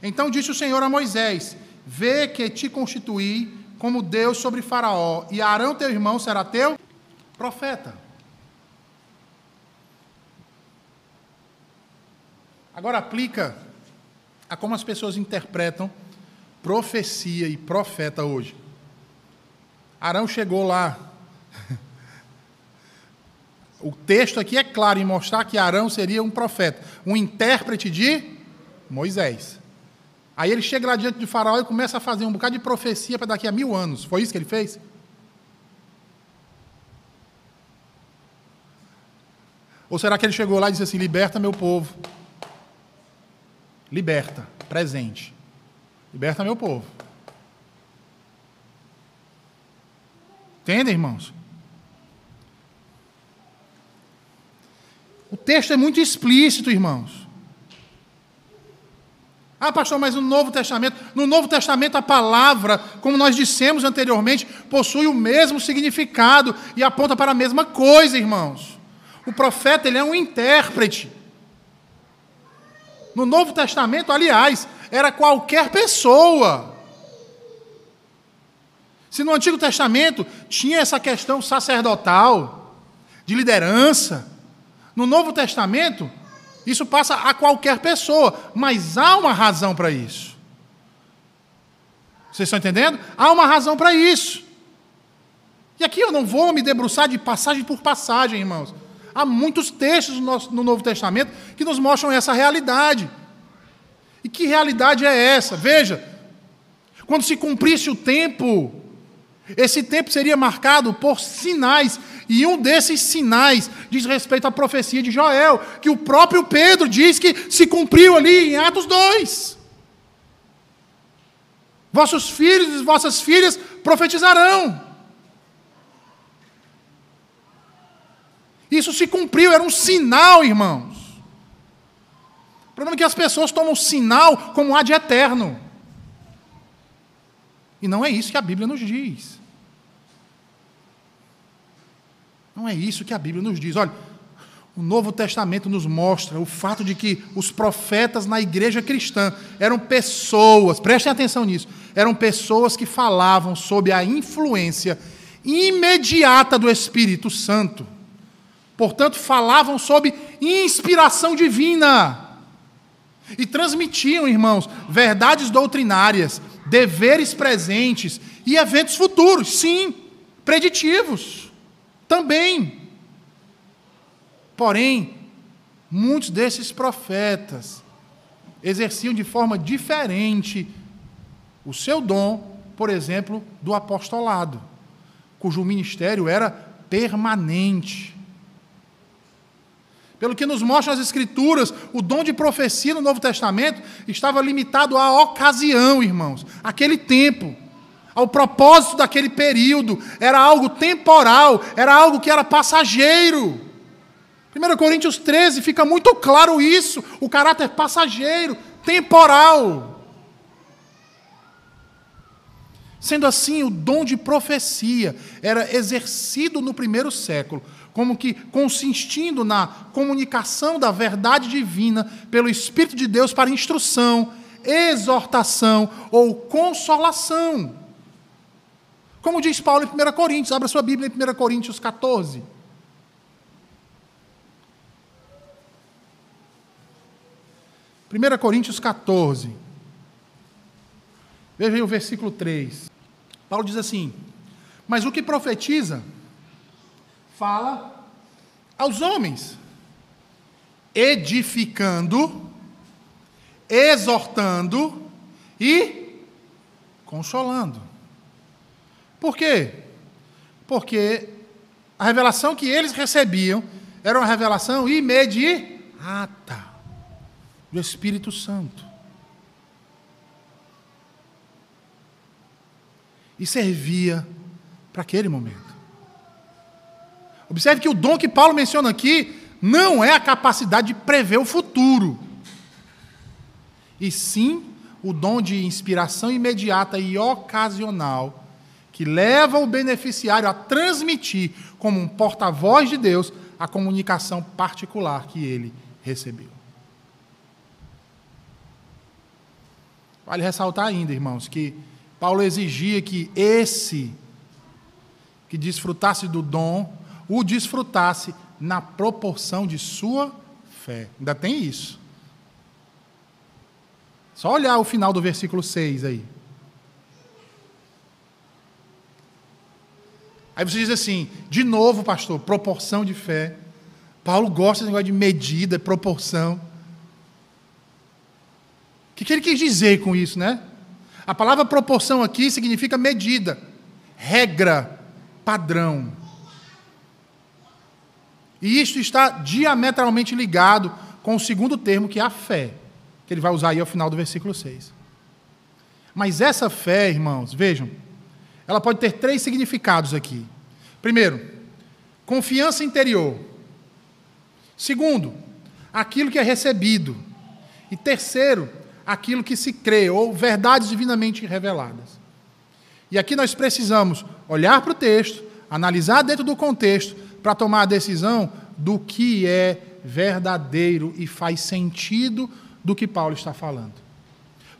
Então disse o Senhor a Moisés: Vê que te constituí como Deus sobre Faraó, e Arão, teu irmão, será teu profeta. Agora aplica a como as pessoas interpretam profecia e profeta hoje. Arão chegou lá. O texto aqui é claro em mostrar que Arão seria um profeta, um intérprete de Moisés. Aí ele chega lá diante de Faraó e começa a fazer um bocado de profecia para daqui a mil anos. Foi isso que ele fez? Ou será que ele chegou lá e disse assim: liberta meu povo? Liberta, presente. Liberta meu povo. Entendem, irmãos? O texto é muito explícito, irmãos. Ah, pastor, mas no Novo Testamento, no Novo Testamento a palavra, como nós dissemos anteriormente, possui o mesmo significado e aponta para a mesma coisa, irmãos. O profeta, ele é um intérprete. No Novo Testamento, aliás, era qualquer pessoa. Se no Antigo Testamento tinha essa questão sacerdotal, de liderança, no Novo Testamento isso passa a qualquer pessoa, mas há uma razão para isso. Vocês estão entendendo? Há uma razão para isso. E aqui eu não vou me debruçar de passagem por passagem, irmãos. Há muitos textos no Novo Testamento que nos mostram essa realidade. E que realidade é essa? Veja, quando se cumprisse o tempo, esse tempo seria marcado por sinais E um desses sinais diz respeito à profecia de Joel, que o próprio Pedro diz que se cumpriu ali em Atos 2. Vossos filhos e vossas filhas profetizarão. Isso se cumpriu, era um sinal, irmãos. O problema é que as pessoas tomam sinal como há de eterno. E não é isso que a Bíblia nos diz. Não é isso que a Bíblia nos diz. Olha, o Novo Testamento nos mostra o fato de que os profetas na igreja cristã eram pessoas, prestem atenção nisso, eram pessoas que falavam sob a influência imediata do Espírito Santo. Portanto, falavam sob inspiração divina. E transmitiam, irmãos, verdades doutrinárias, deveres presentes e eventos futuros, sim, preditivos também. Porém, muitos desses profetas exerciam de forma diferente o seu dom, por exemplo, do apostolado, cujo ministério era permanente. Pelo que nos mostram as Escrituras, o dom de profecia no Novo Testamento estava limitado à ocasião, irmãos, aquele tempo, ao propósito daquele período, era algo temporal, era algo que era passageiro. 1 Coríntios 13 fica muito claro isso, o caráter passageiro, temporal. Sendo assim, o dom de profecia era exercido no primeiro século como que consistindo na comunicação da verdade divina pelo Espírito de Deus para instrução, exortação ou consolação. Como diz Paulo em 1 Coríntios, abra sua Bíblia em 1 Coríntios 14. Primeira Coríntios 14. Veja aí o versículo 3. Paulo diz assim: Mas o que profetiza fala aos homens, edificando, exortando e consolando. Por quê? Porque a revelação que eles recebiam era uma revelação imediata do Espírito Santo. E servia para aquele momento. Observe que o dom que Paulo menciona aqui não é a capacidade de prever o futuro, e sim o dom de inspiração imediata e ocasional que leva o beneficiário a transmitir, como um porta-voz de Deus, a comunicação particular que ele recebeu. Vale ressaltar ainda, irmãos, que Paulo exigia que esse que desfrutasse do dom o desfrutasse na proporção de sua fé. Ainda tem isso. Só olhar o final do versículo 6 aí. Aí você diz assim, de novo, pastor, proporção de fé. Paulo gosta desse negócio de medida, proporção. O que, que ele quis dizer com isso, né? A palavra proporção aqui significa medida, regra, padrão. E isto está diametralmente ligado com o segundo termo, que é a fé, que ele vai usar aí ao final do versículo 6. Mas essa fé, irmãos, vejam, ela pode ter três significados aqui. Primeiro, confiança interior. Segundo, aquilo que é recebido. E terceiro, aquilo que se crê, ou verdades divinamente reveladas. E aqui nós precisamos olhar para o texto, analisar dentro do contexto, para tomar a decisão do que é verdadeiro e faz sentido do que Paulo está falando.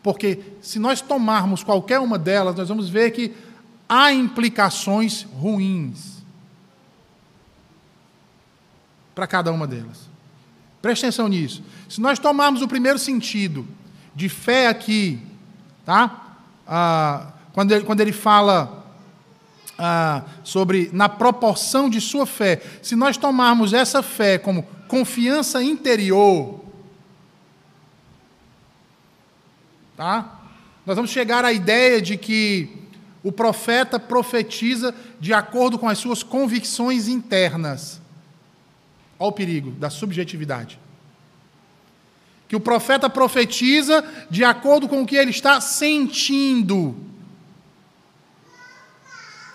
Porque se nós tomarmos qualquer uma delas, nós vamos ver que há implicações ruins para cada uma delas. Preste atenção nisso. Se nós tomarmos o primeiro sentido de fé aqui, tá? Ah, quando, ele, quando ele fala ah, sobre na proporção de sua fé, se nós tomarmos essa fé como confiança interior, tá? Nós vamos chegar à ideia de que o profeta profetiza de acordo com as suas convicções internas. Olha o perigo da subjetividade. Que o profeta profetiza de acordo com o que ele está sentindo.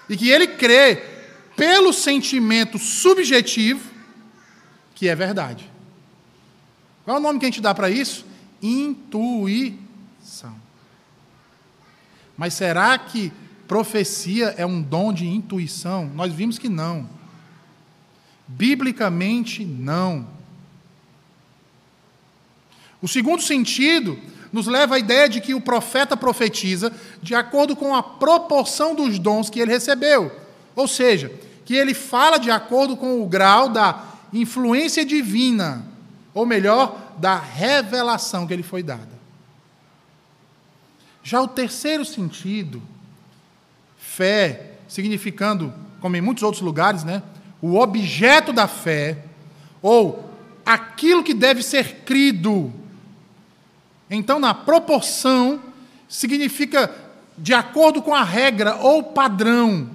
E que ele crê, pelo sentimento subjetivo, que é verdade. Qual é o nome que a gente dá para isso? Intuição. Mas será que profecia é um dom de intuição? Nós vimos que não. Biblicamente, não. O segundo sentido nos leva à ideia de que o profeta profetiza de acordo com a proporção dos dons que ele recebeu. Ou seja, que ele fala de acordo com o grau da influência divina, ou melhor, da revelação que ele foi dada. Já o terceiro sentido, fé, significando, como em muitos outros lugares, né, o objeto da fé, ou aquilo que deve ser crido. Então, na proporção, significa de acordo com a regra ou padrão.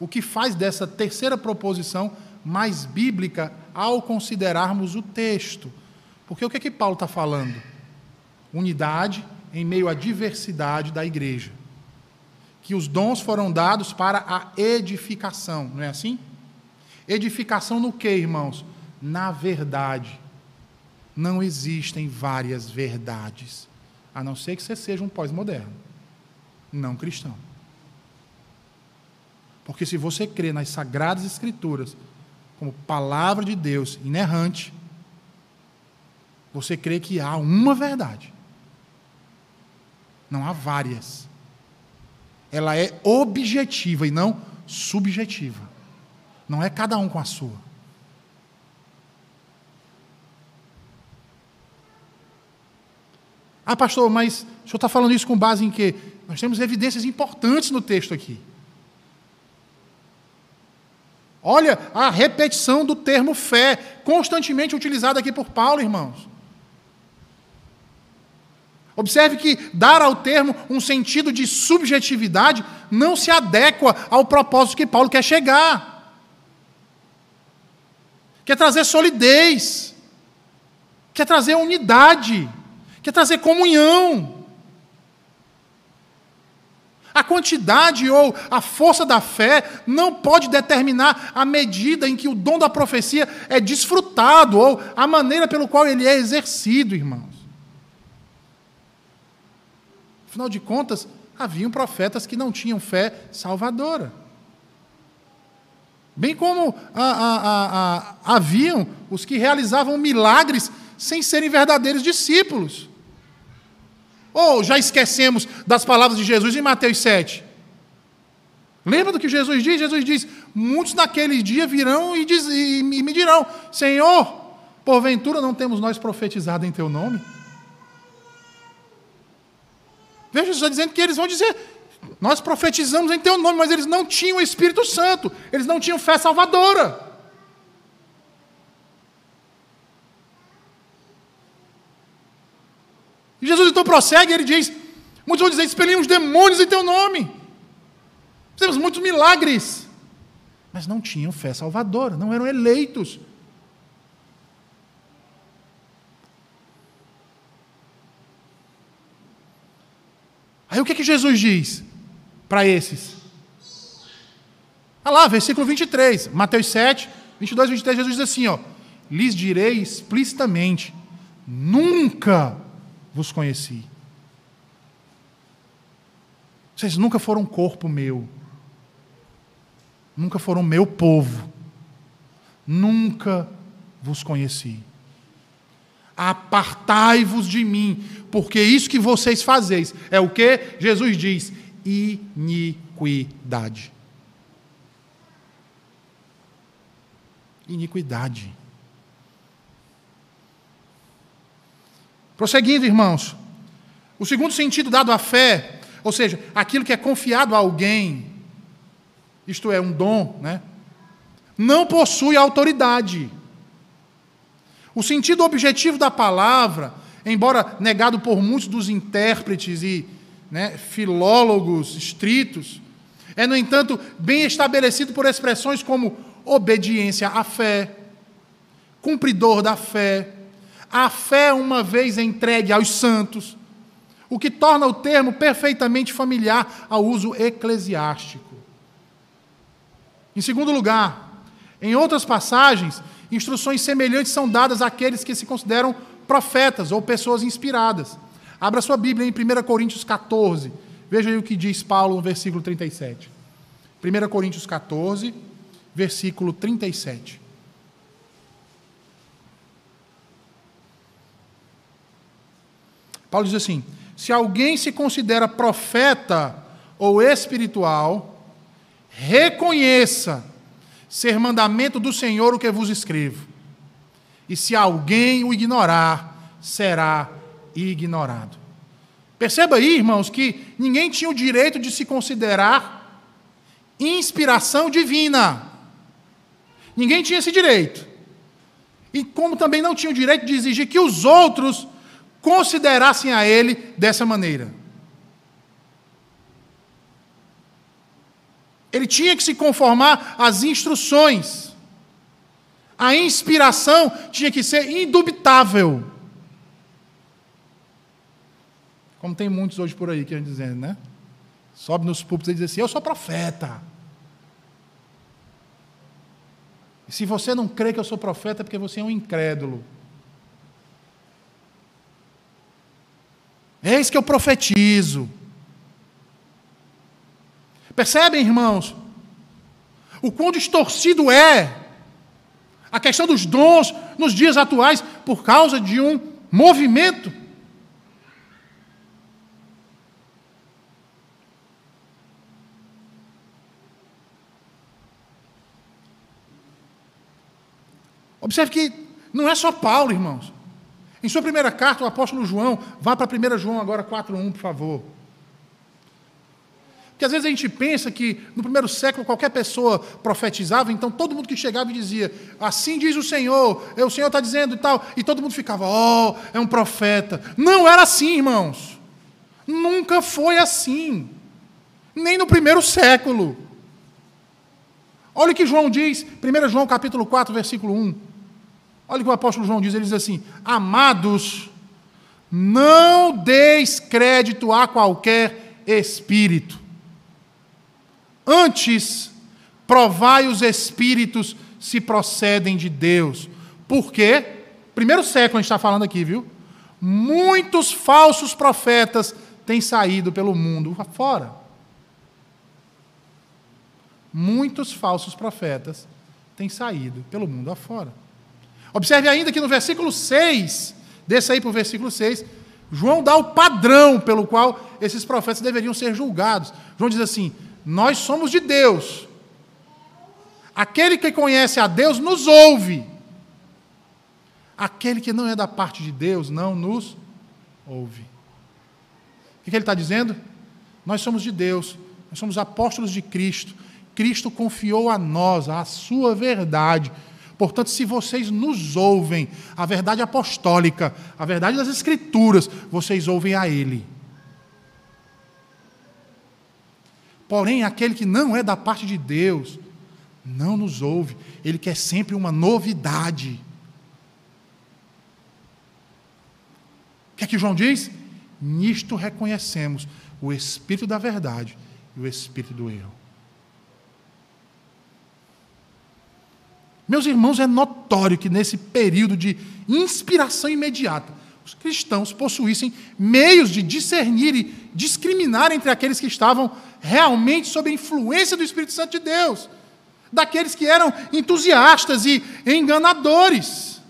O que faz dessa terceira proposição mais bíblica ao considerarmos o texto. Porque o que é que Paulo está falando? Unidade em meio à diversidade da igreja. Que os dons foram dados para a edificação, não é assim? Edificação no que, irmãos? Na verdade. Não existem várias verdades, a não ser que você seja um pós-moderno, não cristão. Porque se você crê nas sagradas escrituras como palavra de Deus inerrante, você crê que há uma verdade. Não há várias. Ela é objetiva e não subjetiva. Não é cada um com a sua. Ah, pastor, mas o senhor está falando isso com base em quê? Nós temos evidências importantes no texto aqui. Olha a repetição do termo fé, constantemente utilizado aqui por Paulo, irmãos. Observe que dar ao termo um sentido de subjetividade não se adequa ao propósito que Paulo quer chegar quer trazer solidez, quer trazer unidade, quer trazer comunhão. A quantidade ou a força da fé não pode determinar a medida em que o dom da profecia é desfrutado ou a maneira pelo qual ele é exercido, irmãos. Afinal de contas, haviam profetas que não tinham fé salvadora. Bem como a, a, a, haviam os que realizavam milagres sem serem verdadeiros discípulos. Ou já esquecemos das palavras de Jesus em Mateus 7? Lembra do que Jesus diz? Jesus diz: Muitos naquele dia virão e, diz, e me dirão: Senhor, porventura não temos nós profetizado em teu nome? Veja, Jesus dizendo que eles vão dizer: nós profetizamos em teu nome, mas eles não tinham o Espírito Santo, eles não tinham fé salvadora. E Jesus então prossegue, ele diz: muitos vão dizer, expelimos demônios em teu nome, fizemos muitos milagres, mas não tinham fé salvadora, não eram eleitos. Aí o que, que Jesus diz? para esses? Olha lá, versículo 23, Mateus 7, 22, 23, Jesus diz assim: ó, lhes direi explicitamente: nunca vos conheci. Vocês nunca foram corpo meu, nunca foram meu povo, nunca vos conheci. Apartai-vos de mim, porque isso que vocês fazeis é o que Jesus diz: iniquidade. Iniquidade. Prosseguindo, irmãos, o segundo sentido dado à fé, ou seja, aquilo que é confiado a alguém, isto é, um dom, né? não possui autoridade. O sentido objetivo da palavra, embora negado por muitos dos intérpretes e né, filólogos estritos, é, no entanto, bem estabelecido por expressões como obediência à fé, cumpridor da fé, a fé uma vez entregue aos santos, o que torna o termo perfeitamente familiar ao uso eclesiástico. Em segundo lugar, em outras passagens, instruções semelhantes são dadas àqueles que se consideram profetas ou pessoas inspiradas. Abra sua Bíblia em 1 Coríntios 14. Veja aí o que diz Paulo no versículo 37. 1 Coríntios 14, versículo 37. Paulo diz assim: se alguém se considera profeta ou espiritual, reconheça ser mandamento do Senhor o que vos escrevo. E se alguém o ignorar, será ignorado. Perceba aí, irmãos, que ninguém tinha o direito de se considerar inspiração divina. Ninguém tinha esse direito. E como também não tinha o direito de exigir que os outros considerassem a ele dessa maneira. Ele tinha que se conformar às instruções. A inspiração tinha que ser indubitável. Como tem muitos hoje por aí que estão dizendo, né? Sobe nos púlpitos e diz assim: Eu sou profeta. E se você não crê que eu sou profeta, é porque você é um incrédulo. Eis que eu profetizo. Percebem, irmãos? O quão distorcido é a questão dos dons nos dias atuais por causa de um movimento. Observe que não é só Paulo, irmãos. Em sua primeira carta, o apóstolo João, vá para 1 João agora 4.1, por favor. Porque às vezes a gente pensa que no primeiro século qualquer pessoa profetizava, então todo mundo que chegava e dizia, assim diz o Senhor, o Senhor está dizendo e tal, e todo mundo ficava, oh, é um profeta. Não era assim, irmãos. Nunca foi assim. Nem no primeiro século. Olha o que João diz, 1 João capítulo 4, versículo 1. Olha o que o apóstolo João diz, ele diz assim: Amados, não deis crédito a qualquer espírito. Antes, provai os espíritos se procedem de Deus. Por quê? Primeiro século a gente está falando aqui, viu? Muitos falsos profetas têm saído pelo mundo afora. Muitos falsos profetas têm saído pelo mundo afora. Observe ainda que no versículo 6, desça aí para o versículo 6, João dá o padrão pelo qual esses profetas deveriam ser julgados. João diz assim: Nós somos de Deus. Aquele que conhece a Deus nos ouve. Aquele que não é da parte de Deus não nos ouve. O que ele está dizendo? Nós somos de Deus, nós somos apóstolos de Cristo. Cristo confiou a nós a sua verdade Portanto, se vocês nos ouvem, a verdade apostólica, a verdade das Escrituras, vocês ouvem a Ele. Porém, aquele que não é da parte de Deus, não nos ouve. Ele quer sempre uma novidade. O que é que João diz? Nisto reconhecemos o Espírito da verdade e o Espírito do erro. Meus irmãos, é notório que nesse período de inspiração imediata, os cristãos possuíssem meios de discernir e discriminar entre aqueles que estavam realmente sob a influência do Espírito Santo de Deus, daqueles que eram entusiastas e enganadores.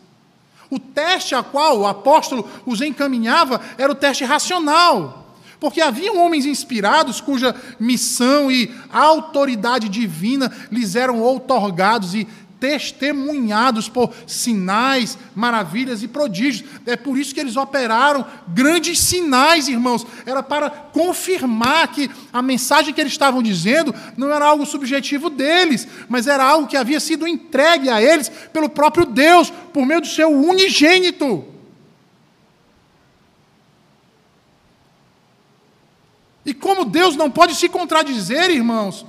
O teste a qual o apóstolo os encaminhava era o teste racional. Porque haviam homens inspirados cuja missão e autoridade divina lhes eram outorgados e testemunhados por sinais, maravilhas e prodígios. É por isso que eles operaram grandes sinais, irmãos. Era para confirmar que a mensagem que eles estavam dizendo não era algo subjetivo deles, mas era algo que havia sido entregue a eles pelo próprio Deus, por meio do seu unigênito. E como Deus não pode se contradizer, irmãos,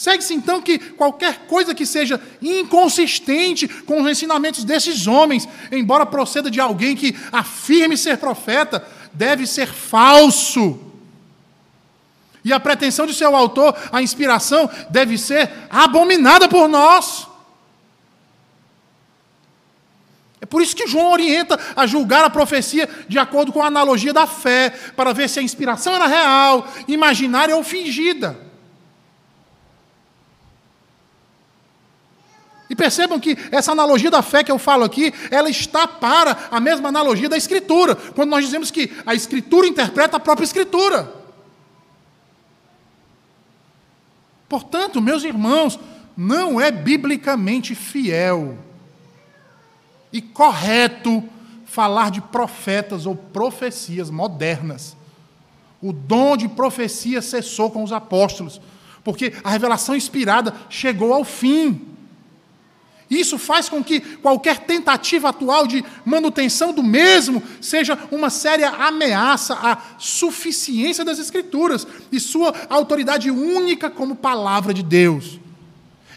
segue-se então que qualquer coisa que seja inconsistente com os ensinamentos desses homens, embora proceda de alguém que afirme ser profeta, deve ser falso. E a pretensão de seu autor, a inspiração, deve ser abominada por nós. É por isso que João orienta a julgar a profecia de acordo com a analogia da fé, para ver se a inspiração era real, imaginária ou fingida. Percebam que essa analogia da fé que eu falo aqui, ela está para a mesma analogia da Escritura, quando nós dizemos que a Escritura interpreta a própria Escritura. Portanto, meus irmãos, não é biblicamente fiel e correto falar de profetas ou profecias modernas. O dom de profecia cessou com os apóstolos, porque a revelação inspirada chegou ao fim. Isso faz com que qualquer tentativa atual de manutenção do mesmo seja uma séria ameaça à suficiência das Escrituras e sua autoridade única como palavra de Deus.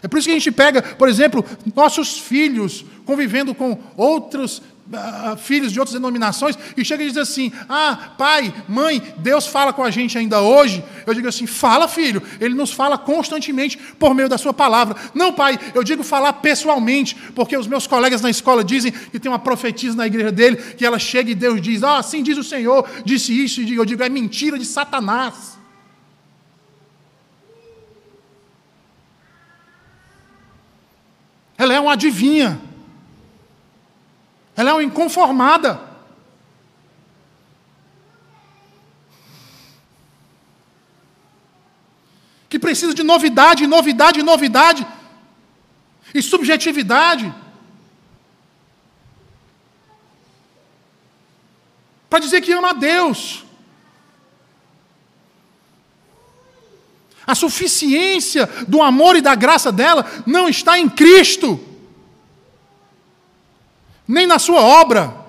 É por isso que a gente pega, por exemplo, nossos filhos convivendo com outros uh, filhos de outras denominações e chega e diz assim: Ah, pai, mãe, Deus fala com a gente ainda hoje. Eu digo assim: Fala, filho, ele nos fala constantemente por meio da sua palavra. Não, pai, eu digo falar pessoalmente, porque os meus colegas na escola dizem que tem uma profetisa na igreja dele, que ela chega e Deus diz: Ah, assim diz o Senhor, disse isso, e eu digo: É mentira de Satanás. Ela é uma adivinha. Ela é uma inconformada. Que precisa de novidade, novidade, novidade. E subjetividade. Para dizer que ama a Deus. A suficiência do amor e da graça dela não está em Cristo, nem na sua obra,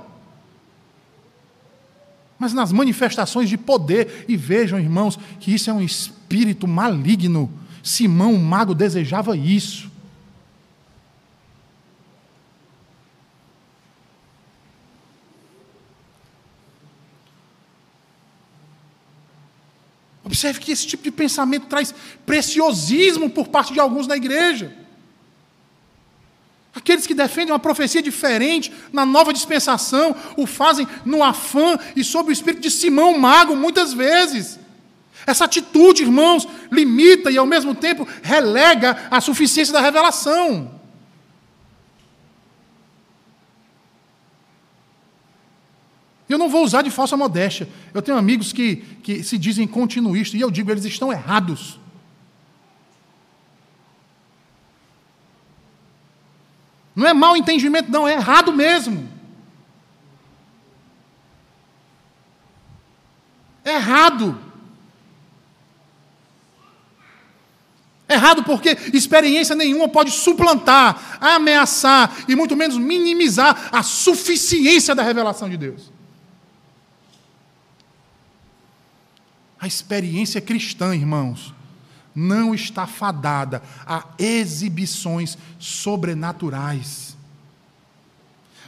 mas nas manifestações de poder. E vejam, irmãos, que isso é um espírito maligno. Simão, o mago, desejava isso. Observe que esse tipo de pensamento traz preciosismo por parte de alguns na igreja. Aqueles que defendem uma profecia diferente na nova dispensação o fazem no afã e sob o espírito de Simão Mago, muitas vezes. Essa atitude, irmãos, limita e ao mesmo tempo relega a suficiência da revelação. Eu não vou usar de falsa modéstia. Eu tenho amigos que, que se dizem continuistas, e eu digo, eles estão errados. Não é mau entendimento, não, é errado mesmo. É errado. Errado porque experiência nenhuma pode suplantar, ameaçar e muito menos minimizar a suficiência da revelação de Deus. A experiência cristã, irmãos, não está fadada a exibições sobrenaturais,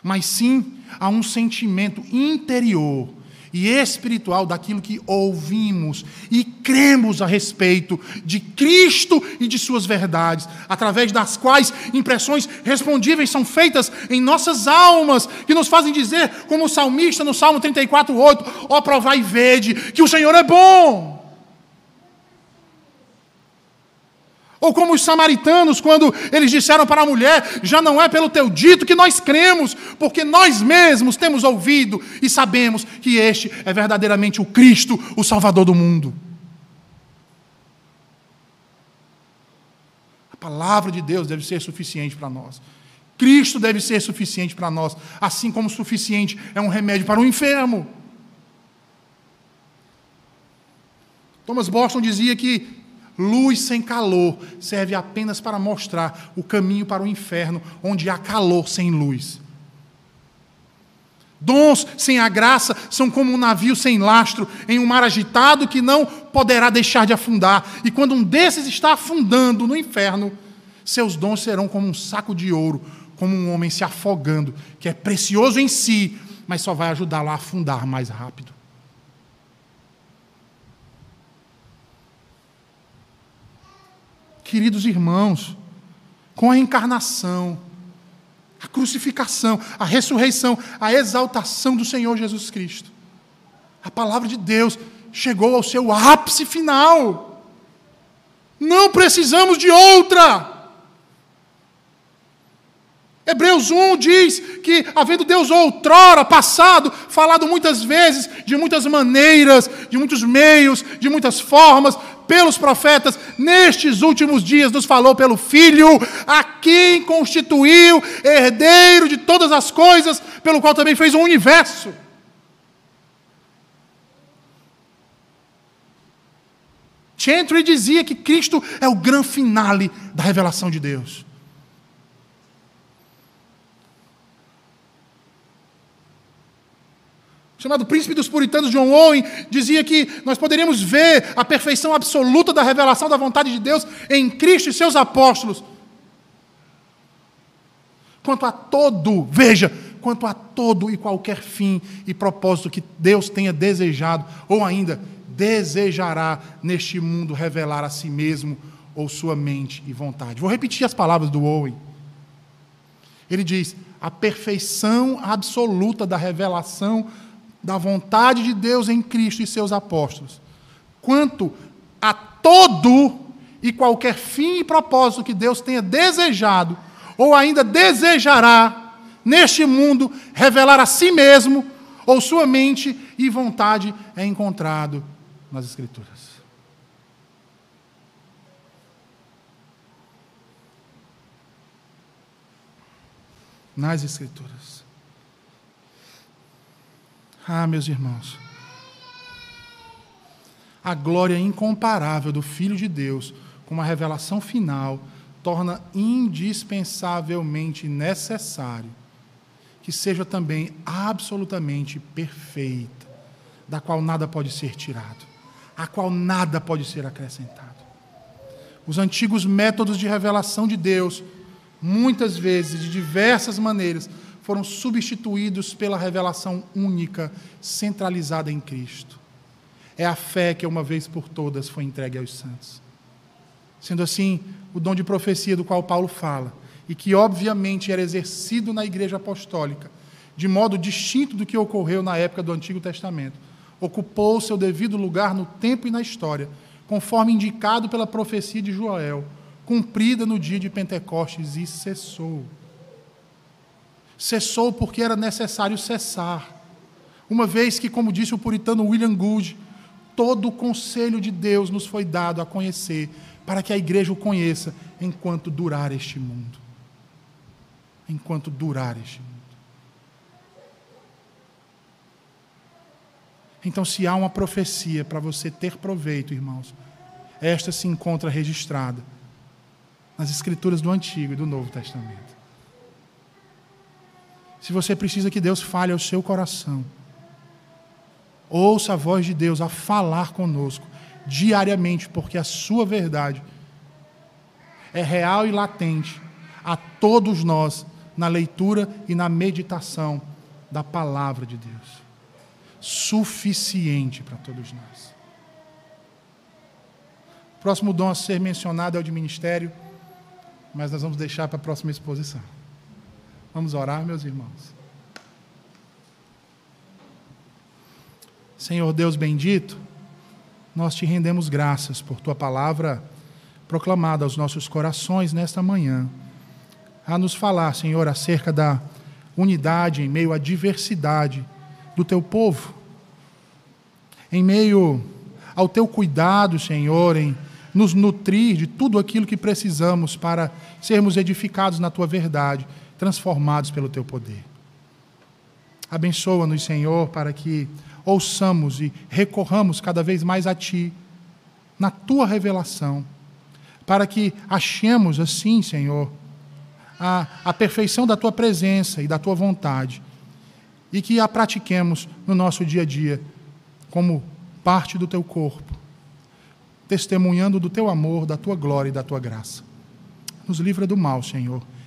mas sim a um sentimento interior e espiritual daquilo que ouvimos e cremos a respeito de Cristo e de Suas verdades, através das quais impressões respondíveis são feitas em nossas almas, que nos fazem dizer, como o salmista no Salmo 34, 8: Ó, provai e vede que o Senhor é bom. Ou como os samaritanos, quando eles disseram para a mulher: já não é pelo teu dito que nós cremos, porque nós mesmos temos ouvido e sabemos que este é verdadeiramente o Cristo, o Salvador do mundo. A palavra de Deus deve ser suficiente para nós. Cristo deve ser suficiente para nós, assim como suficiente é um remédio para um enfermo. Thomas Boston dizia que Luz sem calor serve apenas para mostrar o caminho para o inferno, onde há calor sem luz. Dons sem a graça são como um navio sem lastro em um mar agitado que não poderá deixar de afundar. E quando um desses está afundando no inferno, seus dons serão como um saco de ouro, como um homem se afogando, que é precioso em si, mas só vai ajudá-lo a afundar mais rápido. Queridos irmãos, com a encarnação, a crucificação, a ressurreição, a exaltação do Senhor Jesus Cristo, a palavra de Deus chegou ao seu ápice final. Não precisamos de outra. Hebreus 1 diz que, havendo Deus outrora, passado, falado muitas vezes, de muitas maneiras, de muitos meios, de muitas formas, pelos profetas, nestes últimos dias nos falou pelo Filho, a quem constituiu herdeiro de todas as coisas, pelo qual também fez o um universo. Chantry dizia que Cristo é o grande finale da revelação de Deus. Chamado Príncipe dos Puritanos, John Owen, dizia que nós poderíamos ver a perfeição absoluta da revelação da vontade de Deus em Cristo e seus apóstolos. Quanto a todo, veja, quanto a todo e qualquer fim e propósito que Deus tenha desejado, ou ainda desejará neste mundo revelar a si mesmo ou sua mente e vontade. Vou repetir as palavras do Owen. Ele diz: a perfeição absoluta da revelação da vontade de Deus em Cristo e seus apóstolos, quanto a todo e qualquer fim e propósito que Deus tenha desejado ou ainda desejará neste mundo revelar a si mesmo ou sua mente e vontade é encontrado nas Escrituras. Nas Escrituras. Ah, meus irmãos, a glória incomparável do Filho de Deus, com uma revelação final, torna indispensavelmente necessário que seja também absolutamente perfeita, da qual nada pode ser tirado, a qual nada pode ser acrescentado. Os antigos métodos de revelação de Deus, muitas vezes, de diversas maneiras, foram substituídos pela revelação única, centralizada em Cristo. É a fé que, uma vez por todas, foi entregue aos santos. Sendo assim, o dom de profecia do qual Paulo fala, e que obviamente era exercido na igreja apostólica, de modo distinto do que ocorreu na época do Antigo Testamento, ocupou seu devido lugar no tempo e na história, conforme indicado pela profecia de Joel, cumprida no dia de Pentecostes e cessou. Cessou porque era necessário cessar. Uma vez que, como disse o puritano William Gould, todo o conselho de Deus nos foi dado a conhecer, para que a igreja o conheça enquanto durar este mundo. Enquanto durar este mundo. Então, se há uma profecia para você ter proveito, irmãos, esta se encontra registrada nas Escrituras do Antigo e do Novo Testamento se você precisa que Deus fale ao seu coração, ouça a voz de Deus a falar conosco diariamente, porque a sua verdade é real e latente a todos nós na leitura e na meditação da palavra de Deus. Suficiente para todos nós. O próximo dom a ser mencionado é o de ministério, mas nós vamos deixar para a próxima exposição. Vamos orar, meus irmãos. Senhor Deus bendito, nós te rendemos graças por tua palavra proclamada aos nossos corações nesta manhã, a nos falar, Senhor, acerca da unidade em meio à diversidade do teu povo, em meio ao teu cuidado, Senhor, em nos nutrir de tudo aquilo que precisamos para sermos edificados na tua verdade transformados pelo teu poder. Abençoa-nos, Senhor, para que ouçamos e recorramos cada vez mais a Ti, na Tua revelação, para que achemos assim, Senhor, a, a perfeição da Tua presença e da Tua vontade, e que a pratiquemos no nosso dia a dia como parte do teu corpo, testemunhando do teu amor, da tua glória e da tua graça. Nos livra do mal, Senhor,